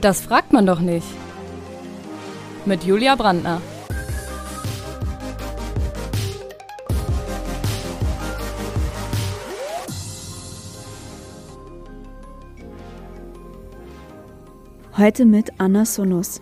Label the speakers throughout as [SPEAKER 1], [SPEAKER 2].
[SPEAKER 1] Das fragt man doch nicht. Mit Julia Brandner.
[SPEAKER 2] Heute mit Anna Sonos.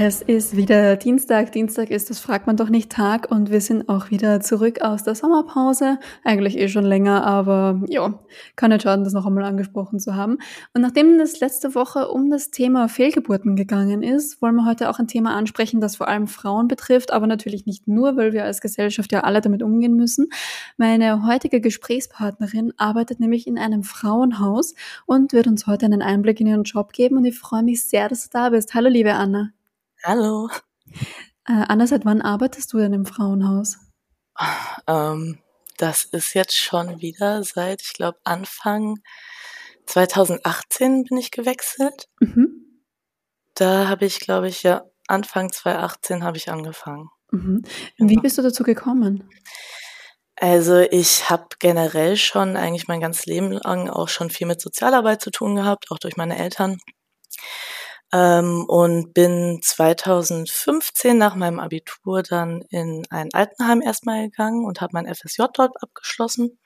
[SPEAKER 2] Es ist wieder Dienstag. Dienstag ist, das fragt man doch nicht Tag und wir sind auch wieder zurück aus der Sommerpause. Eigentlich eh schon länger, aber ja, kann nicht schaden, das noch einmal angesprochen zu haben. Und nachdem es letzte Woche um das Thema Fehlgeburten gegangen ist, wollen wir heute auch ein Thema ansprechen, das vor allem Frauen betrifft, aber natürlich nicht nur, weil wir als Gesellschaft ja alle damit umgehen müssen. Meine heutige Gesprächspartnerin arbeitet nämlich in einem Frauenhaus und wird uns heute einen Einblick in ihren Job geben und ich freue mich sehr, dass du da bist. Hallo, liebe Anna.
[SPEAKER 3] Hallo.
[SPEAKER 2] Äh, Anna, seit wann arbeitest du denn im Frauenhaus?
[SPEAKER 3] Ähm, das ist jetzt schon wieder seit, ich glaube, Anfang 2018 bin ich gewechselt. Mhm. Da habe ich, glaube ich, ja, Anfang 2018 habe ich angefangen.
[SPEAKER 2] Mhm. Wie genau. bist du dazu gekommen?
[SPEAKER 3] Also ich habe generell schon eigentlich mein ganzes Leben lang auch schon viel mit Sozialarbeit zu tun gehabt, auch durch meine Eltern ähm, und bin 2015 nach meinem Abitur dann in ein Altenheim erstmal gegangen und habe mein FSJ dort abgeschlossen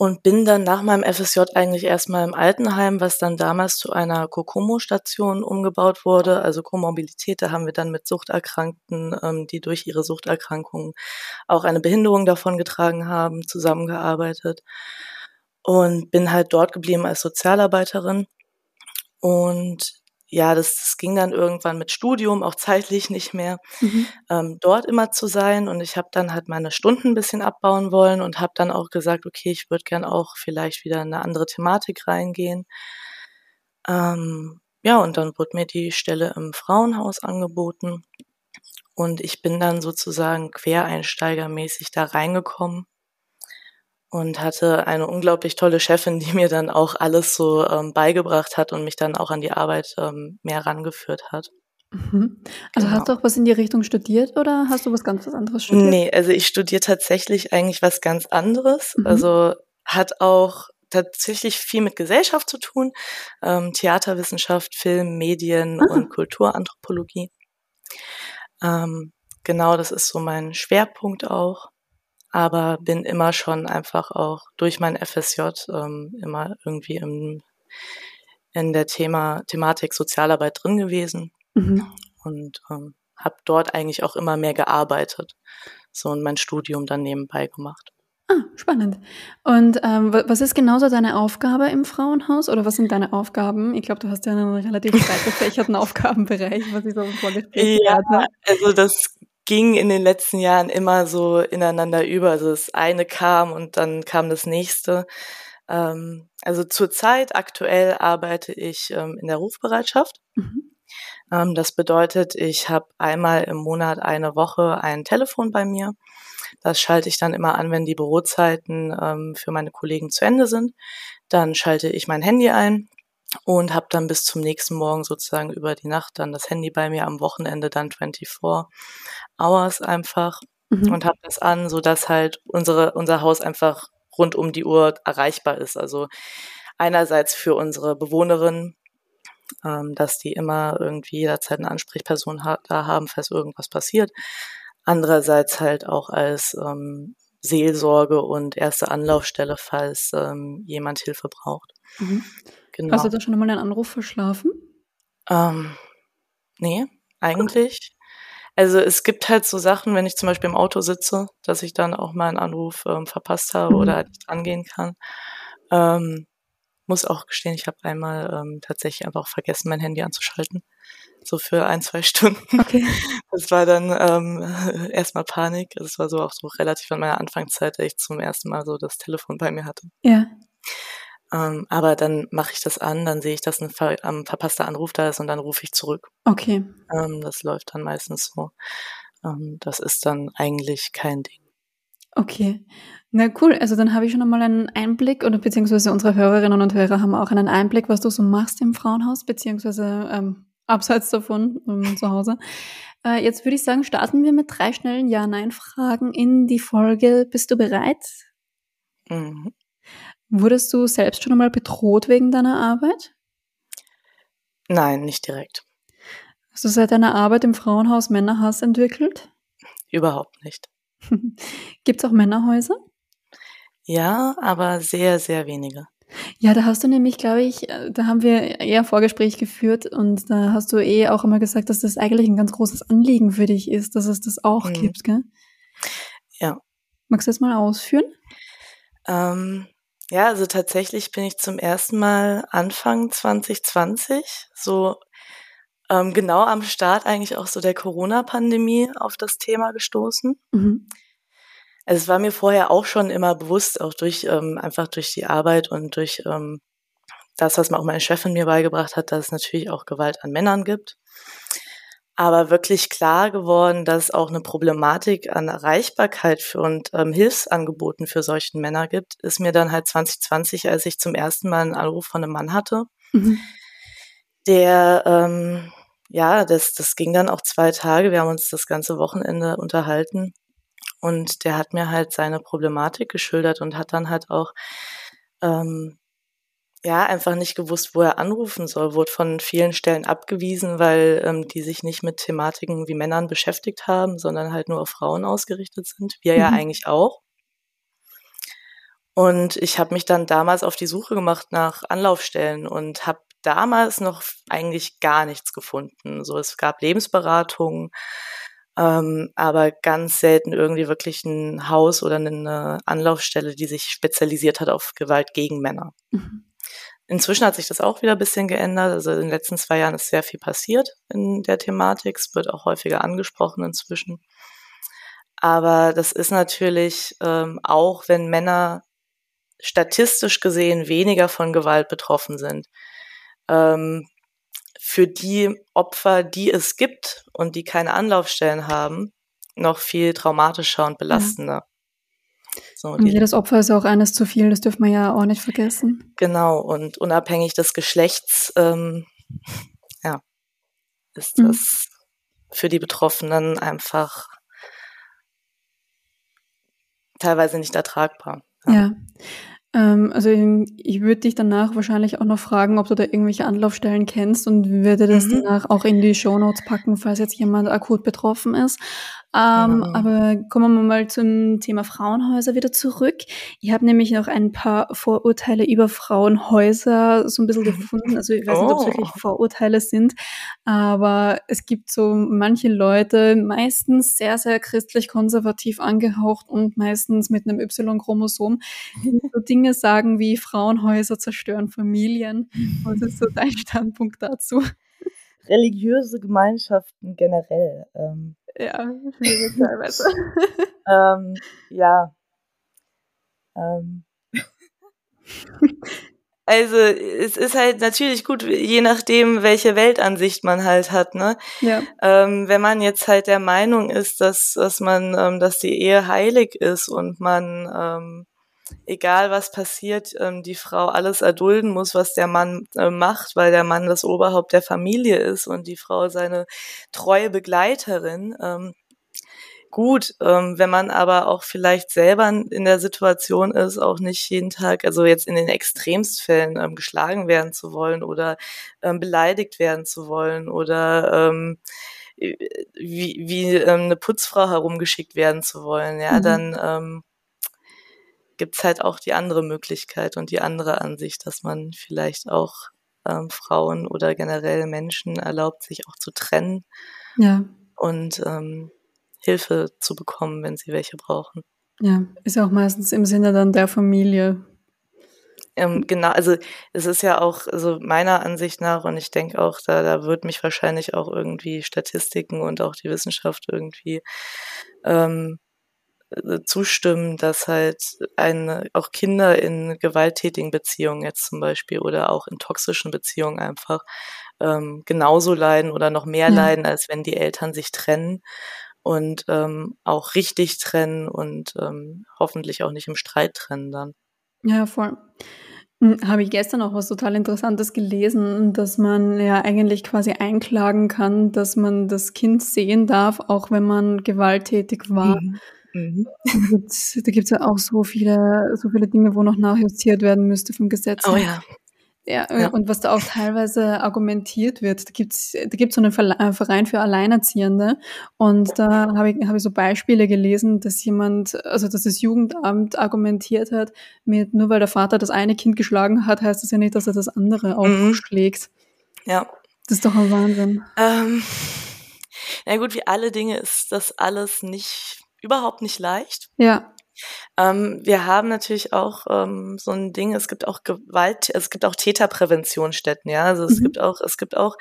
[SPEAKER 3] und bin dann nach meinem FSJ eigentlich erstmal im Altenheim, was dann damals zu einer Kokomo-Station umgebaut wurde, also Komorbidität. Da haben wir dann mit Suchterkrankten, ähm, die durch ihre Suchterkrankungen auch eine Behinderung davon getragen haben, zusammengearbeitet und bin halt dort geblieben als Sozialarbeiterin. Und ja, das, das ging dann irgendwann mit Studium, auch zeitlich nicht mehr, mhm. ähm, dort immer zu sein. Und ich habe dann halt meine Stunden ein bisschen abbauen wollen und habe dann auch gesagt, okay, ich würde gern auch vielleicht wieder in eine andere Thematik reingehen. Ähm, ja, und dann wurde mir die Stelle im Frauenhaus angeboten. Und ich bin dann sozusagen quereinsteigermäßig da reingekommen und hatte eine unglaublich tolle Chefin, die mir dann auch alles so ähm, beigebracht hat und mich dann auch an die Arbeit ähm, mehr rangeführt hat.
[SPEAKER 2] Mhm. Also genau. hast du auch was in die Richtung studiert oder hast du was ganz was anderes studiert?
[SPEAKER 3] Nee, also ich studiere tatsächlich eigentlich was ganz anderes. Mhm. Also hat auch tatsächlich viel mit Gesellschaft zu tun. Ähm, Theaterwissenschaft, Film, Medien ah. und Kulturanthropologie. Ähm, genau, das ist so mein Schwerpunkt auch aber bin immer schon einfach auch durch mein FSJ ähm, immer irgendwie im, in der Thema Thematik Sozialarbeit drin gewesen mhm. und ähm, habe dort eigentlich auch immer mehr gearbeitet, so und mein Studium dann nebenbei gemacht.
[SPEAKER 2] Ah, spannend. Und ähm, was ist genauso deine Aufgabe im Frauenhaus oder was sind deine Aufgaben? Ich glaube, du hast ja einen relativ breit gefächerten Aufgabenbereich, was ich so im Vorgespräch
[SPEAKER 3] ja, hatte. Also das ging in den letzten Jahren immer so ineinander über. Also das eine kam und dann kam das nächste. Ähm, also zurzeit aktuell arbeite ich ähm, in der Rufbereitschaft. Mhm. Ähm, das bedeutet, ich habe einmal im Monat eine Woche ein Telefon bei mir. Das schalte ich dann immer an, wenn die Bürozeiten ähm, für meine Kollegen zu Ende sind. Dann schalte ich mein Handy ein und habe dann bis zum nächsten Morgen sozusagen über die Nacht dann das Handy bei mir, am Wochenende dann 24 Hours einfach mhm. und habe das an, so dass halt unsere unser Haus einfach rund um die Uhr erreichbar ist. Also einerseits für unsere Bewohnerinnen, ähm, dass die immer irgendwie jederzeit eine Ansprechperson ha da haben, falls irgendwas passiert. Andererseits halt auch als ähm, Seelsorge und erste Anlaufstelle, falls ähm, jemand Hilfe braucht.
[SPEAKER 2] Mhm. Genau. Hast du da schon mal einen Anruf verschlafen?
[SPEAKER 3] Ähm, nee, eigentlich. Also es gibt halt so Sachen, wenn ich zum Beispiel im Auto sitze, dass ich dann auch mal einen Anruf ähm, verpasst habe mhm. oder halt nicht angehen kann. Ähm, muss auch gestehen, ich habe einmal ähm, tatsächlich einfach vergessen, mein Handy anzuschalten. So für ein, zwei Stunden. Okay. Das war dann ähm, erstmal Panik. Das war so auch so relativ an meiner Anfangszeit, dass ich zum ersten Mal so das Telefon bei mir hatte.
[SPEAKER 2] Ja.
[SPEAKER 3] Ähm, aber dann mache ich das an, dann sehe ich, dass ein ver ähm, verpasster Anruf da ist und dann rufe ich zurück.
[SPEAKER 2] Okay.
[SPEAKER 3] Ähm, das läuft dann meistens so. Ähm, das ist dann eigentlich kein Ding.
[SPEAKER 2] Okay. Na cool, also dann habe ich schon einmal einen Einblick oder beziehungsweise unsere Hörerinnen und Hörer haben auch einen Einblick, was du so machst im Frauenhaus, beziehungsweise ähm, abseits davon ähm, zu Hause. Äh, jetzt würde ich sagen, starten wir mit drei schnellen Ja-Nein-Fragen in die Folge. Bist du bereit? Mhm. Wurdest du selbst schon einmal bedroht wegen deiner Arbeit?
[SPEAKER 3] Nein, nicht direkt.
[SPEAKER 2] Hast du seit deiner Arbeit im Frauenhaus Männerhass entwickelt?
[SPEAKER 3] Überhaupt nicht.
[SPEAKER 2] Gibt es auch Männerhäuser?
[SPEAKER 3] Ja, aber sehr, sehr wenige.
[SPEAKER 2] Ja, da hast du nämlich, glaube ich, äh, da haben wir eher Vorgespräch geführt und da hast du eh auch immer gesagt, dass das eigentlich ein ganz großes Anliegen für dich ist, dass es das auch mhm. gibt, gell?
[SPEAKER 3] Ja.
[SPEAKER 2] Magst du das mal ausführen?
[SPEAKER 3] Ähm, ja, also tatsächlich bin ich zum ersten Mal Anfang 2020 so ähm, genau am Start eigentlich auch so der Corona-Pandemie auf das Thema gestoßen. Mhm. Also es war mir vorher auch schon immer bewusst, auch durch ähm, einfach durch die Arbeit und durch ähm, das, was mir auch meine Chefin mir beigebracht hat, dass es natürlich auch Gewalt an Männern gibt. Aber wirklich klar geworden, dass es auch eine Problematik an Erreichbarkeit für und ähm, Hilfsangeboten für solchen Männer gibt, ist mir dann halt 2020, als ich zum ersten Mal einen Anruf von einem Mann hatte, mhm. der ähm, ja, das, das ging dann auch zwei Tage. Wir haben uns das ganze Wochenende unterhalten. Und der hat mir halt seine Problematik geschildert und hat dann halt auch ähm, ja einfach nicht gewusst, wo er anrufen soll, wurde von vielen Stellen abgewiesen, weil ähm, die sich nicht mit Thematiken wie Männern beschäftigt haben, sondern halt nur auf Frauen ausgerichtet sind. Wir mhm. ja eigentlich auch. Und ich habe mich dann damals auf die Suche gemacht nach Anlaufstellen und habe damals noch eigentlich gar nichts gefunden. So, es gab Lebensberatungen, ähm, aber ganz selten irgendwie wirklich ein Haus oder eine Anlaufstelle, die sich spezialisiert hat auf Gewalt gegen Männer. Mhm. Inzwischen hat sich das auch wieder ein bisschen geändert. Also in den letzten zwei Jahren ist sehr viel passiert in der Thematik. Es wird auch häufiger angesprochen inzwischen. Aber das ist natürlich ähm, auch, wenn Männer statistisch gesehen weniger von Gewalt betroffen sind, ähm, für die Opfer, die es gibt und die keine Anlaufstellen haben, noch viel traumatischer und belastender.
[SPEAKER 2] So, und jedes Opfer ist auch eines zu viel, das dürfen wir ja auch nicht vergessen.
[SPEAKER 3] Genau, und unabhängig des Geschlechts, ähm, ja, ist mhm. das für die Betroffenen einfach teilweise nicht ertragbar.
[SPEAKER 2] Ja. ja. Ähm, also ich würde dich danach wahrscheinlich auch noch fragen, ob du da irgendwelche Anlaufstellen kennst und würde das mhm. danach auch in die Shownotes packen, falls jetzt jemand akut betroffen ist. Ähm, mhm. Aber kommen wir mal zum Thema Frauenhäuser wieder zurück. Ich habe nämlich noch ein paar Vorurteile über Frauenhäuser so ein bisschen gefunden. Also ich weiß oh. nicht, ob es wirklich Vorurteile sind, aber es gibt so manche Leute, meistens sehr, sehr christlich-konservativ angehaucht und meistens mit einem Y-Chromosom, die so Dinge sagen wie Frauenhäuser zerstören Familien. Was ist so dein Standpunkt dazu?
[SPEAKER 3] Religiöse Gemeinschaften generell. Ähm
[SPEAKER 2] ja, schwierig teilweise.
[SPEAKER 3] ähm, ja. Ähm. Also es ist halt natürlich gut, je nachdem, welche Weltansicht man halt hat, ne? Ja. Ähm, wenn man jetzt halt der Meinung ist, dass, dass man, ähm, dass die Ehe heilig ist und man ähm, egal was passiert, ähm, die Frau alles erdulden muss, was der Mann äh, macht, weil der Mann das Oberhaupt der Familie ist und die Frau seine treue Begleiterin. Ähm, gut, ähm, wenn man aber auch vielleicht selber in der Situation ist, auch nicht jeden Tag, also jetzt in den Extremstfällen ähm, geschlagen werden zu wollen oder beleidigt werden zu wollen oder wie, wie eine Putzfrau herumgeschickt werden zu wollen, ja, mhm. dann gibt's halt auch die andere Möglichkeit und die andere Ansicht, dass man vielleicht auch ähm, Frauen oder generell Menschen erlaubt, sich auch zu trennen ja. und ähm, Hilfe zu bekommen, wenn sie welche brauchen.
[SPEAKER 2] Ja, ist ja auch meistens im Sinne dann der Familie.
[SPEAKER 3] Ähm, genau, also es ist ja auch also meiner Ansicht nach und ich denke auch, da, da wird mich wahrscheinlich auch irgendwie Statistiken und auch die Wissenschaft irgendwie ähm, äh, zustimmen, dass halt eine, auch Kinder in gewalttätigen Beziehungen jetzt zum Beispiel oder auch in toxischen Beziehungen einfach ähm, genauso leiden oder noch mehr ja. leiden, als wenn die Eltern sich trennen und ähm, auch richtig trennen und ähm, hoffentlich auch nicht im Streit trennen dann.
[SPEAKER 2] Ja, voll. Hm, habe ich gestern auch was total Interessantes gelesen, dass man ja eigentlich quasi einklagen kann, dass man das Kind sehen darf, auch wenn man gewalttätig war. Mhm Mhm. Da gibt es ja auch so viele, so viele Dinge, wo noch nachjustiert werden müsste vom Gesetz.
[SPEAKER 3] Oh ja.
[SPEAKER 2] Ja, ja, und was da auch teilweise argumentiert wird, da gibt's da gibt's so einen äh, Verein für Alleinerziehende und da habe ich, hab ich so Beispiele gelesen, dass jemand, also dass das Jugendamt argumentiert hat, mit nur weil der Vater das eine Kind geschlagen hat, heißt das ja nicht, dass er das andere auch mhm. schlägt.
[SPEAKER 3] Ja.
[SPEAKER 2] Das ist doch ein Wahnsinn.
[SPEAKER 3] Ähm, na gut, wie alle Dinge ist das alles nicht, überhaupt nicht leicht.
[SPEAKER 2] Ja.
[SPEAKER 3] Ähm, wir haben natürlich auch ähm, so ein Ding, es gibt auch Gewalt, es gibt auch Täterpräventionsstätten, ja. Also es mhm. gibt auch, es gibt auch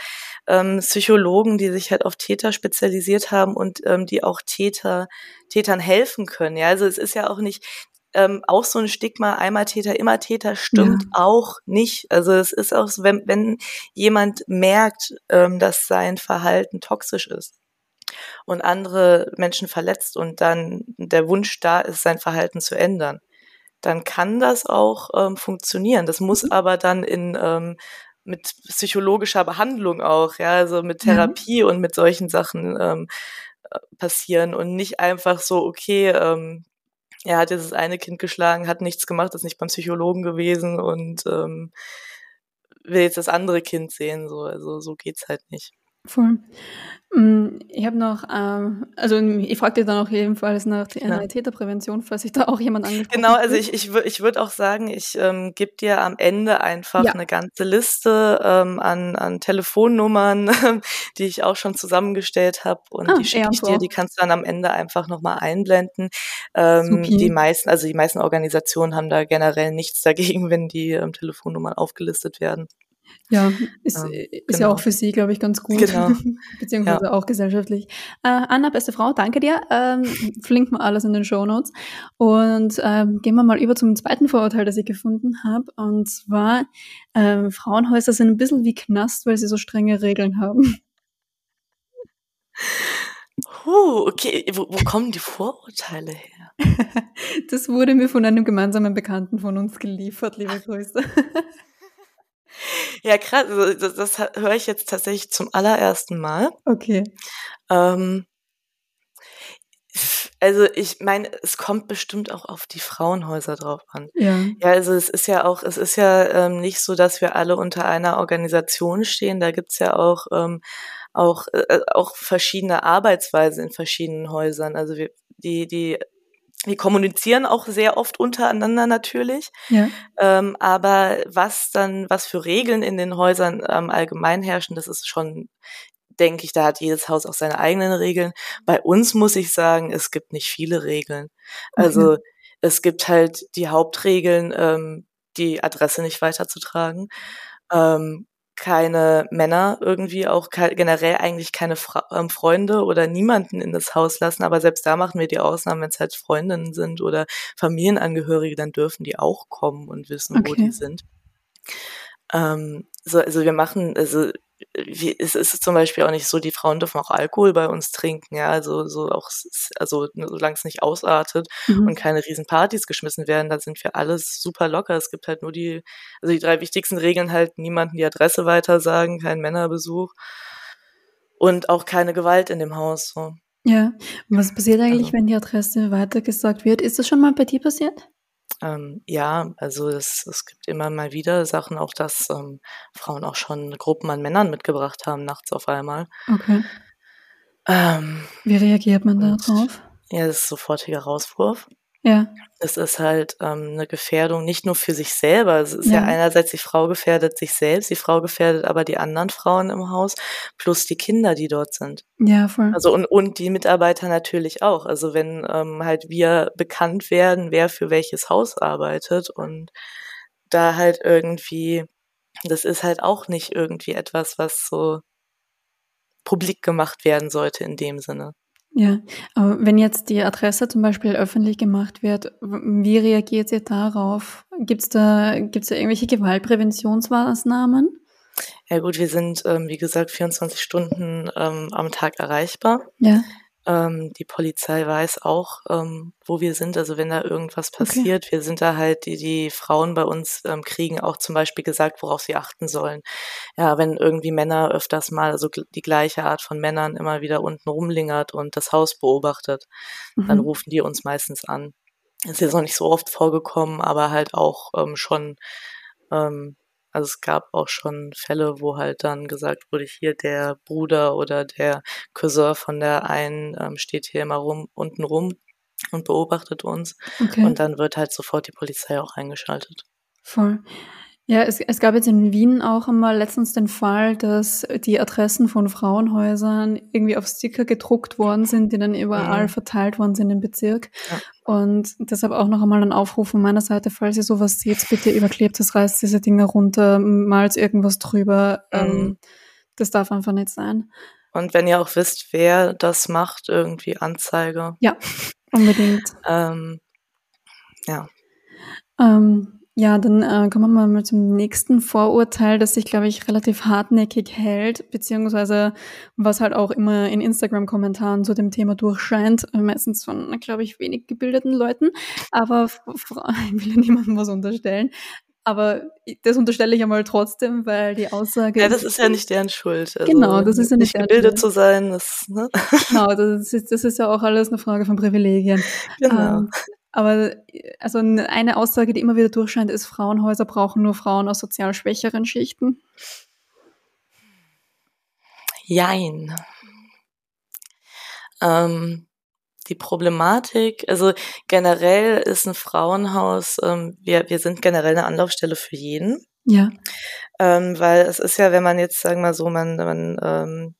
[SPEAKER 3] ähm, Psychologen, die sich halt auf Täter spezialisiert haben und ähm, die auch Täter, Tätern helfen können. Ja, also es ist ja auch nicht, ähm, auch so ein Stigma, einmal Täter, immer Täter, stimmt ja. auch nicht. Also es ist auch so, wenn, wenn jemand merkt, ähm, dass sein Verhalten toxisch ist, und andere Menschen verletzt und dann der Wunsch da ist, sein Verhalten zu ändern, dann kann das auch ähm, funktionieren. Das muss mhm. aber dann in ähm, mit psychologischer Behandlung auch, ja, also mit Therapie mhm. und mit solchen Sachen ähm, äh, passieren und nicht einfach so, okay, ähm, er hat jetzt das eine Kind geschlagen, hat nichts gemacht, ist nicht beim Psychologen gewesen und ähm, will jetzt das andere Kind sehen, so, also so geht's halt nicht.
[SPEAKER 2] Voll. Mm, ich habe noch, ähm, also ich frage dir dann auch jedenfalls nach der ja. Täterprävention, falls sich da auch jemand angesprochen
[SPEAKER 3] Genau, also ich, ich, ich würde auch sagen, ich ähm, gebe dir am Ende einfach ja. eine ganze Liste ähm, an, an Telefonnummern, die ich auch schon zusammengestellt habe und ah, die schicke ich dir, die kannst du dann am Ende einfach nochmal einblenden. Ähm, die meisten, also die meisten Organisationen haben da generell nichts dagegen, wenn die ähm, Telefonnummern aufgelistet werden.
[SPEAKER 2] Ja, ist, ähm, ist genau. ja auch für Sie, glaube ich, ganz gut. Genau. Beziehungsweise ja. auch gesellschaftlich. Äh, Anna, beste Frau, danke dir. Ähm, verlinken wir alles in den Show Notes. Und ähm, gehen wir mal über zum zweiten Vorurteil, das ich gefunden habe. Und zwar, ähm, Frauenhäuser sind ein bisschen wie Knast, weil sie so strenge Regeln haben.
[SPEAKER 3] Huh, okay, wo, wo kommen die Vorurteile her?
[SPEAKER 2] das wurde mir von einem gemeinsamen Bekannten von uns geliefert, liebe Grüße.
[SPEAKER 3] Ja, krass. Also das, das höre ich jetzt tatsächlich zum allerersten Mal.
[SPEAKER 2] Okay.
[SPEAKER 3] Ähm, also ich meine, es kommt bestimmt auch auf die Frauenhäuser drauf an.
[SPEAKER 2] Ja.
[SPEAKER 3] Ja, also es ist ja auch, es ist ja ähm, nicht so, dass wir alle unter einer Organisation stehen. Da gibt's ja auch ähm, auch äh, auch verschiedene Arbeitsweisen in verschiedenen Häusern. Also wir, die die wir kommunizieren auch sehr oft untereinander natürlich.
[SPEAKER 2] Ja.
[SPEAKER 3] Ähm, aber was dann, was für Regeln in den Häusern ähm, allgemein herrschen, das ist schon, denke ich, da hat jedes Haus auch seine eigenen Regeln. Bei uns muss ich sagen, es gibt nicht viele Regeln. Also okay. es gibt halt die Hauptregeln, ähm, die Adresse nicht weiterzutragen. Ähm, keine Männer irgendwie auch generell eigentlich keine Fra ähm, Freunde oder niemanden in das Haus lassen, aber selbst da machen wir die Ausnahmen, wenn es halt Freundinnen sind oder Familienangehörige, dann dürfen die auch kommen und wissen, okay. wo die sind. Ähm, so, also wir machen, also wie, es ist zum Beispiel auch nicht so, die Frauen dürfen auch Alkohol bei uns trinken, ja, also so auch, also solange es nicht ausartet mhm. und keine Riesenpartys geschmissen werden, da sind wir alles super locker. Es gibt halt nur die, also die drei wichtigsten Regeln halt, niemanden die Adresse weitersagen, kein Männerbesuch und auch keine Gewalt in dem Haus. So.
[SPEAKER 2] Ja, und was passiert eigentlich, also. wenn die Adresse weitergesagt wird? Ist das schon mal bei dir passiert?
[SPEAKER 3] Ähm, ja, also es, es gibt immer mal wieder Sachen, auch dass ähm, Frauen auch schon Gruppen an Männern mitgebracht haben, nachts auf einmal.
[SPEAKER 2] Okay.
[SPEAKER 3] Ähm,
[SPEAKER 2] Wie reagiert man da drauf?
[SPEAKER 3] Ja, das ist sofortiger Rauswurf.
[SPEAKER 2] Ja.
[SPEAKER 3] Es ist halt ähm, eine Gefährdung nicht nur für sich selber. Es ist ja. ja. einerseits die Frau gefährdet sich selbst, die Frau gefährdet aber die anderen Frauen im Haus plus die Kinder, die dort sind.
[SPEAKER 2] Ja, voll.
[SPEAKER 3] Also und, und die Mitarbeiter natürlich auch. Also wenn ähm, halt wir bekannt werden, wer für welches Haus arbeitet und da halt irgendwie, das ist halt auch nicht irgendwie etwas, was so publik gemacht werden sollte in dem Sinne.
[SPEAKER 2] Ja, aber wenn jetzt die Adresse zum Beispiel öffentlich gemacht wird, wie reagiert ihr darauf? Gibt es da, gibt's da irgendwelche Gewaltpräventionsmaßnahmen?
[SPEAKER 3] Ja gut, wir sind, ähm, wie gesagt, 24 Stunden ähm, am Tag erreichbar.
[SPEAKER 2] Ja.
[SPEAKER 3] Ähm, die Polizei weiß auch, ähm, wo wir sind. Also wenn da irgendwas passiert, okay. wir sind da halt, die, die Frauen bei uns ähm, kriegen auch zum Beispiel gesagt, worauf sie achten sollen. Ja, wenn irgendwie Männer öfters mal, also die gleiche Art von Männern immer wieder unten rumlingert und das Haus beobachtet, mhm. dann rufen die uns meistens an. Ist jetzt noch nicht so oft vorgekommen, aber halt auch ähm, schon ähm, also es gab auch schon Fälle, wo halt dann gesagt wurde, hier der Bruder oder der Cousin von der einen ähm, steht hier immer rum, unten rum und beobachtet uns. Okay. Und dann wird halt sofort die Polizei auch eingeschaltet.
[SPEAKER 2] Voll. Ja, es, es gab jetzt in Wien auch einmal letztens den Fall, dass die Adressen von Frauenhäusern irgendwie auf Sticker gedruckt worden sind, die dann überall mhm. verteilt worden sind im Bezirk. Ja. Und deshalb auch noch einmal ein Aufruf von meiner Seite, falls ihr sowas seht, bitte überklebt das, reißt diese Dinge runter, malt irgendwas drüber. Mhm. Ähm, das darf einfach nicht sein.
[SPEAKER 3] Und wenn ihr auch wisst, wer das macht, irgendwie Anzeige.
[SPEAKER 2] Ja, unbedingt.
[SPEAKER 3] ähm, ja.
[SPEAKER 2] Ähm, ja, dann äh, kommen wir mal zum nächsten Vorurteil, das sich, glaube ich, relativ hartnäckig hält, beziehungsweise was halt auch immer in Instagram-Kommentaren zu dem Thema durchscheint, äh, meistens von, glaube ich, wenig gebildeten Leuten. Aber ich will ja niemandem was unterstellen. Aber das unterstelle ich einmal trotzdem, weil die Aussage.
[SPEAKER 3] Ja, das ist ja nicht deren Schuld.
[SPEAKER 2] Also genau, das ist ja nicht,
[SPEAKER 3] nicht gebildet zu sein. Das, ne?
[SPEAKER 2] Genau, das ist, das ist ja auch alles eine Frage von Privilegien. Genau. Ähm, aber also eine Aussage, die immer wieder durchscheint, ist, Frauenhäuser brauchen nur Frauen aus sozial schwächeren Schichten.
[SPEAKER 3] Jein. Ähm, die Problematik, also generell ist ein Frauenhaus, ähm, wir, wir sind generell eine Anlaufstelle für jeden.
[SPEAKER 2] Ja.
[SPEAKER 3] Ähm, weil es ist ja, wenn man jetzt, sagen wir mal so, man, man ähm,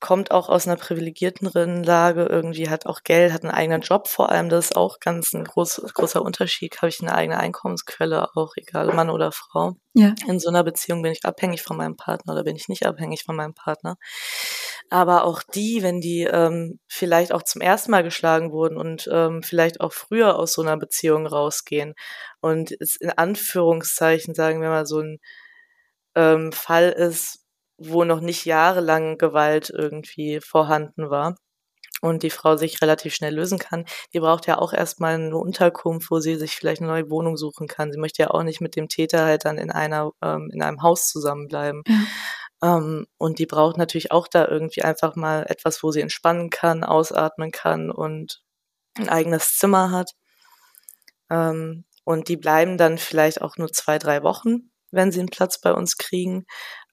[SPEAKER 3] kommt auch aus einer privilegierten Lage, irgendwie hat auch Geld, hat einen eigenen Job vor allem. Das ist auch ganz ein groß, großer Unterschied. Habe ich eine eigene Einkommensquelle, auch egal Mann oder Frau.
[SPEAKER 2] Ja.
[SPEAKER 3] In so einer Beziehung bin ich abhängig von meinem Partner oder bin ich nicht abhängig von meinem Partner. Aber auch die, wenn die ähm, vielleicht auch zum ersten Mal geschlagen wurden und ähm, vielleicht auch früher aus so einer Beziehung rausgehen und es in Anführungszeichen, sagen wir mal, so ein ähm, Fall ist, wo noch nicht jahrelang Gewalt irgendwie vorhanden war und die Frau sich relativ schnell lösen kann, die braucht ja auch erstmal eine Unterkunft, wo sie sich vielleicht eine neue Wohnung suchen kann. Sie möchte ja auch nicht mit dem Täter halt dann in einer, ähm, in einem Haus zusammenbleiben. Ja. Ähm, und die braucht natürlich auch da irgendwie einfach mal etwas, wo sie entspannen kann, ausatmen kann und ein eigenes Zimmer hat. Ähm, und die bleiben dann vielleicht auch nur zwei, drei Wochen, wenn sie einen Platz bei uns kriegen.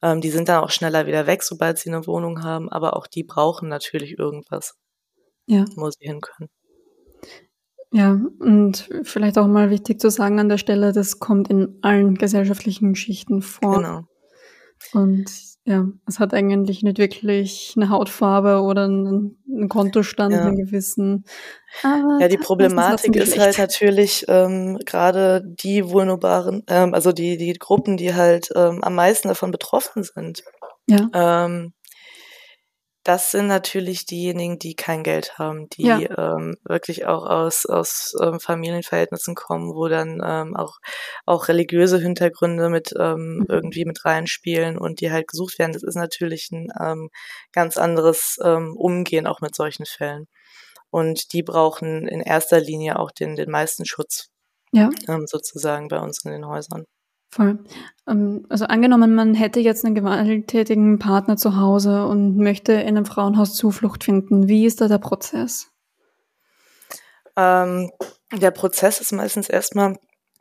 [SPEAKER 3] Ähm, die sind dann auch schneller wieder weg, sobald sie eine Wohnung haben, aber auch die brauchen natürlich irgendwas,
[SPEAKER 2] ja.
[SPEAKER 3] wo sie hin können.
[SPEAKER 2] Ja, und vielleicht auch mal wichtig zu sagen an der Stelle, das kommt in allen gesellschaftlichen Schichten vor.
[SPEAKER 3] Genau.
[SPEAKER 2] Und ja, es hat eigentlich nicht wirklich eine Hautfarbe oder einen, einen Kontostand, ja. einen gewissen.
[SPEAKER 3] Aber ja, die Problematik ist halt natürlich ähm, gerade die vulnerablen, ähm, also die, die Gruppen, die halt ähm, am meisten davon betroffen sind.
[SPEAKER 2] Ja.
[SPEAKER 3] Ähm, das sind natürlich diejenigen, die kein Geld haben, die ja. ähm, wirklich auch aus, aus ähm, Familienverhältnissen kommen, wo dann ähm, auch, auch religiöse Hintergründe mit ähm, mhm. irgendwie mit reinspielen und die halt gesucht werden. Das ist natürlich ein ähm, ganz anderes ähm, Umgehen auch mit solchen Fällen. Und die brauchen in erster Linie auch den, den meisten Schutz,
[SPEAKER 2] ja.
[SPEAKER 3] ähm, sozusagen bei uns in den Häusern.
[SPEAKER 2] Voll. Ähm, also angenommen, man hätte jetzt einen gewalttätigen Partner zu Hause und möchte in einem Frauenhaus Zuflucht finden. Wie ist da der Prozess?
[SPEAKER 3] Ähm, der Prozess ist meistens erstmal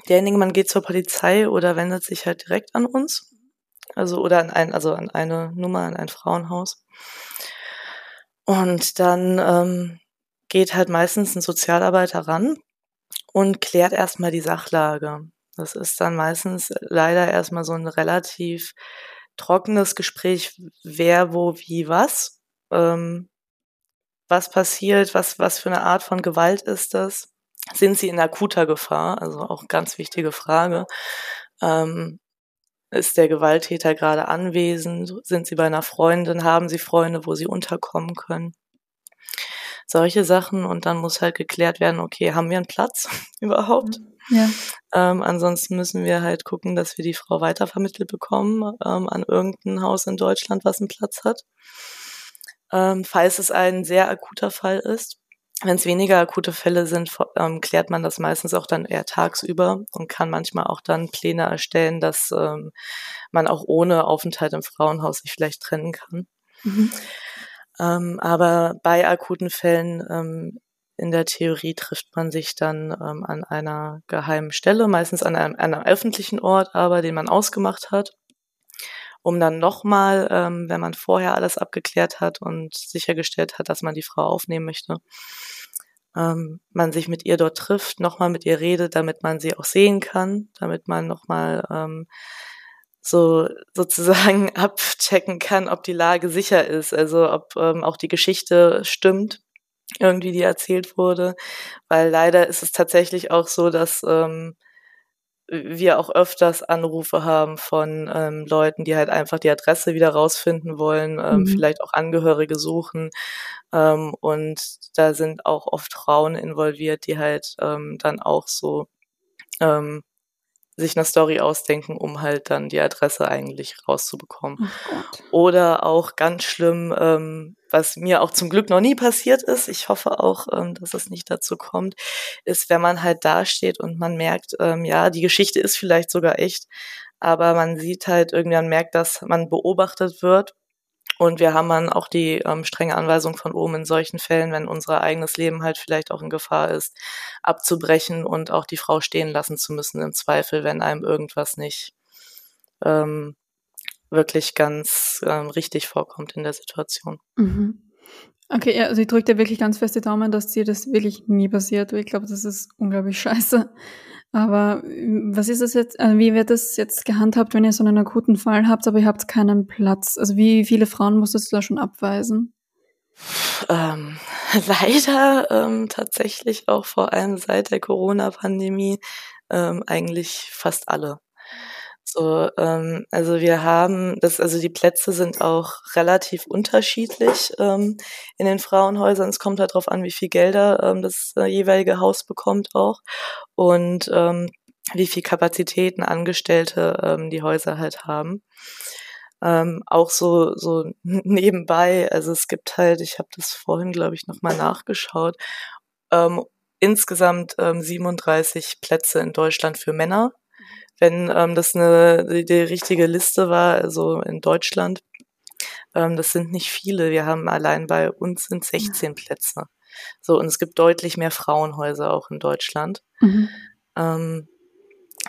[SPEAKER 3] derjenige, man geht zur Polizei oder wendet sich halt direkt an uns. Also oder an ein, also an eine Nummer, an ein Frauenhaus. Und dann ähm, geht halt meistens ein Sozialarbeiter ran und klärt erstmal die Sachlage. Das ist dann meistens leider erstmal so ein relativ trockenes Gespräch, wer, wo, wie, was. Ähm, was passiert, was, was für eine Art von Gewalt ist das? Sind sie in akuter Gefahr? Also auch ganz wichtige Frage. Ähm, ist der Gewalttäter gerade anwesend? Sind sie bei einer Freundin? Haben sie Freunde, wo sie unterkommen können? Solche Sachen und dann muss halt geklärt werden, okay, haben wir einen Platz überhaupt?
[SPEAKER 2] Ja.
[SPEAKER 3] Ähm, ansonsten müssen wir halt gucken, dass wir die Frau weitervermittelt bekommen ähm, an irgendein Haus in Deutschland, was einen Platz hat. ähm, falls es ein sehr akuter Fall ist. Wenn es weniger akute Fälle sind, ähm, klärt man das meistens auch dann eher tagsüber und kann manchmal auch dann Pläne erstellen, dass ähm, man auch ohne Aufenthalt im Frauenhaus sich vielleicht trennen kann. Mhm. Ähm, aber bei akuten Fällen ähm, in der Theorie trifft man sich dann ähm, an einer geheimen Stelle, meistens an einem, einem öffentlichen Ort, aber den man ausgemacht hat, um dann nochmal, ähm, wenn man vorher alles abgeklärt hat und sichergestellt hat, dass man die Frau aufnehmen möchte, ähm, man sich mit ihr dort trifft, nochmal mit ihr redet, damit man sie auch sehen kann, damit man nochmal ähm, so sozusagen abchecken kann, ob die Lage sicher ist, also ob ähm, auch die Geschichte stimmt, irgendwie die erzählt wurde, weil leider ist es tatsächlich auch so, dass ähm, wir auch öfters Anrufe haben von ähm, Leuten, die halt einfach die Adresse wieder rausfinden wollen, ähm, mhm. vielleicht auch Angehörige suchen. Ähm, und da sind auch oft Frauen involviert, die halt ähm, dann auch so ähm, sich eine Story ausdenken, um halt dann die Adresse eigentlich rauszubekommen. Oder auch ganz schlimm, ähm, was mir auch zum Glück noch nie passiert ist, ich hoffe auch, ähm, dass es nicht dazu kommt, ist, wenn man halt dasteht und man merkt, ähm, ja, die Geschichte ist vielleicht sogar echt, aber man sieht halt irgendwie, man merkt, dass man beobachtet wird und wir haben dann auch die ähm, strenge Anweisung von oben in solchen Fällen, wenn unser eigenes Leben halt vielleicht auch in Gefahr ist, abzubrechen und auch die Frau stehen lassen zu müssen im Zweifel, wenn einem irgendwas nicht ähm, wirklich ganz ähm, richtig vorkommt in der Situation.
[SPEAKER 2] Mhm. Okay, ja, also ich drücke dir wirklich ganz fest die Daumen, dass dir das wirklich nie passiert. Ich glaube, das ist unglaublich scheiße. Aber was ist das jetzt, also wie wird das jetzt gehandhabt, wenn ihr so einen akuten Fall habt, aber ihr habt keinen Platz? Also wie viele Frauen musstest du da schon abweisen?
[SPEAKER 3] Ähm, leider ähm, tatsächlich auch vor allem seit der Corona-Pandemie ähm, eigentlich fast alle. So, ähm, also wir haben das, also die Plätze sind auch relativ unterschiedlich ähm, in den Frauenhäusern. Es kommt halt darauf an, wie viel Gelder ähm, das äh, jeweilige Haus bekommt auch und ähm, wie viel Kapazitäten Angestellte ähm, die Häuser halt haben. Ähm, auch so so nebenbei, also es gibt halt, ich habe das vorhin glaube ich noch mal nachgeschaut, ähm, insgesamt ähm, 37 Plätze in Deutschland für Männer wenn ähm, das eine die, die richtige Liste war, also in Deutschland. Ähm, das sind nicht viele. Wir haben allein bei uns sind 16 Plätze. So, und es gibt deutlich mehr Frauenhäuser auch in Deutschland. Mhm. Ähm,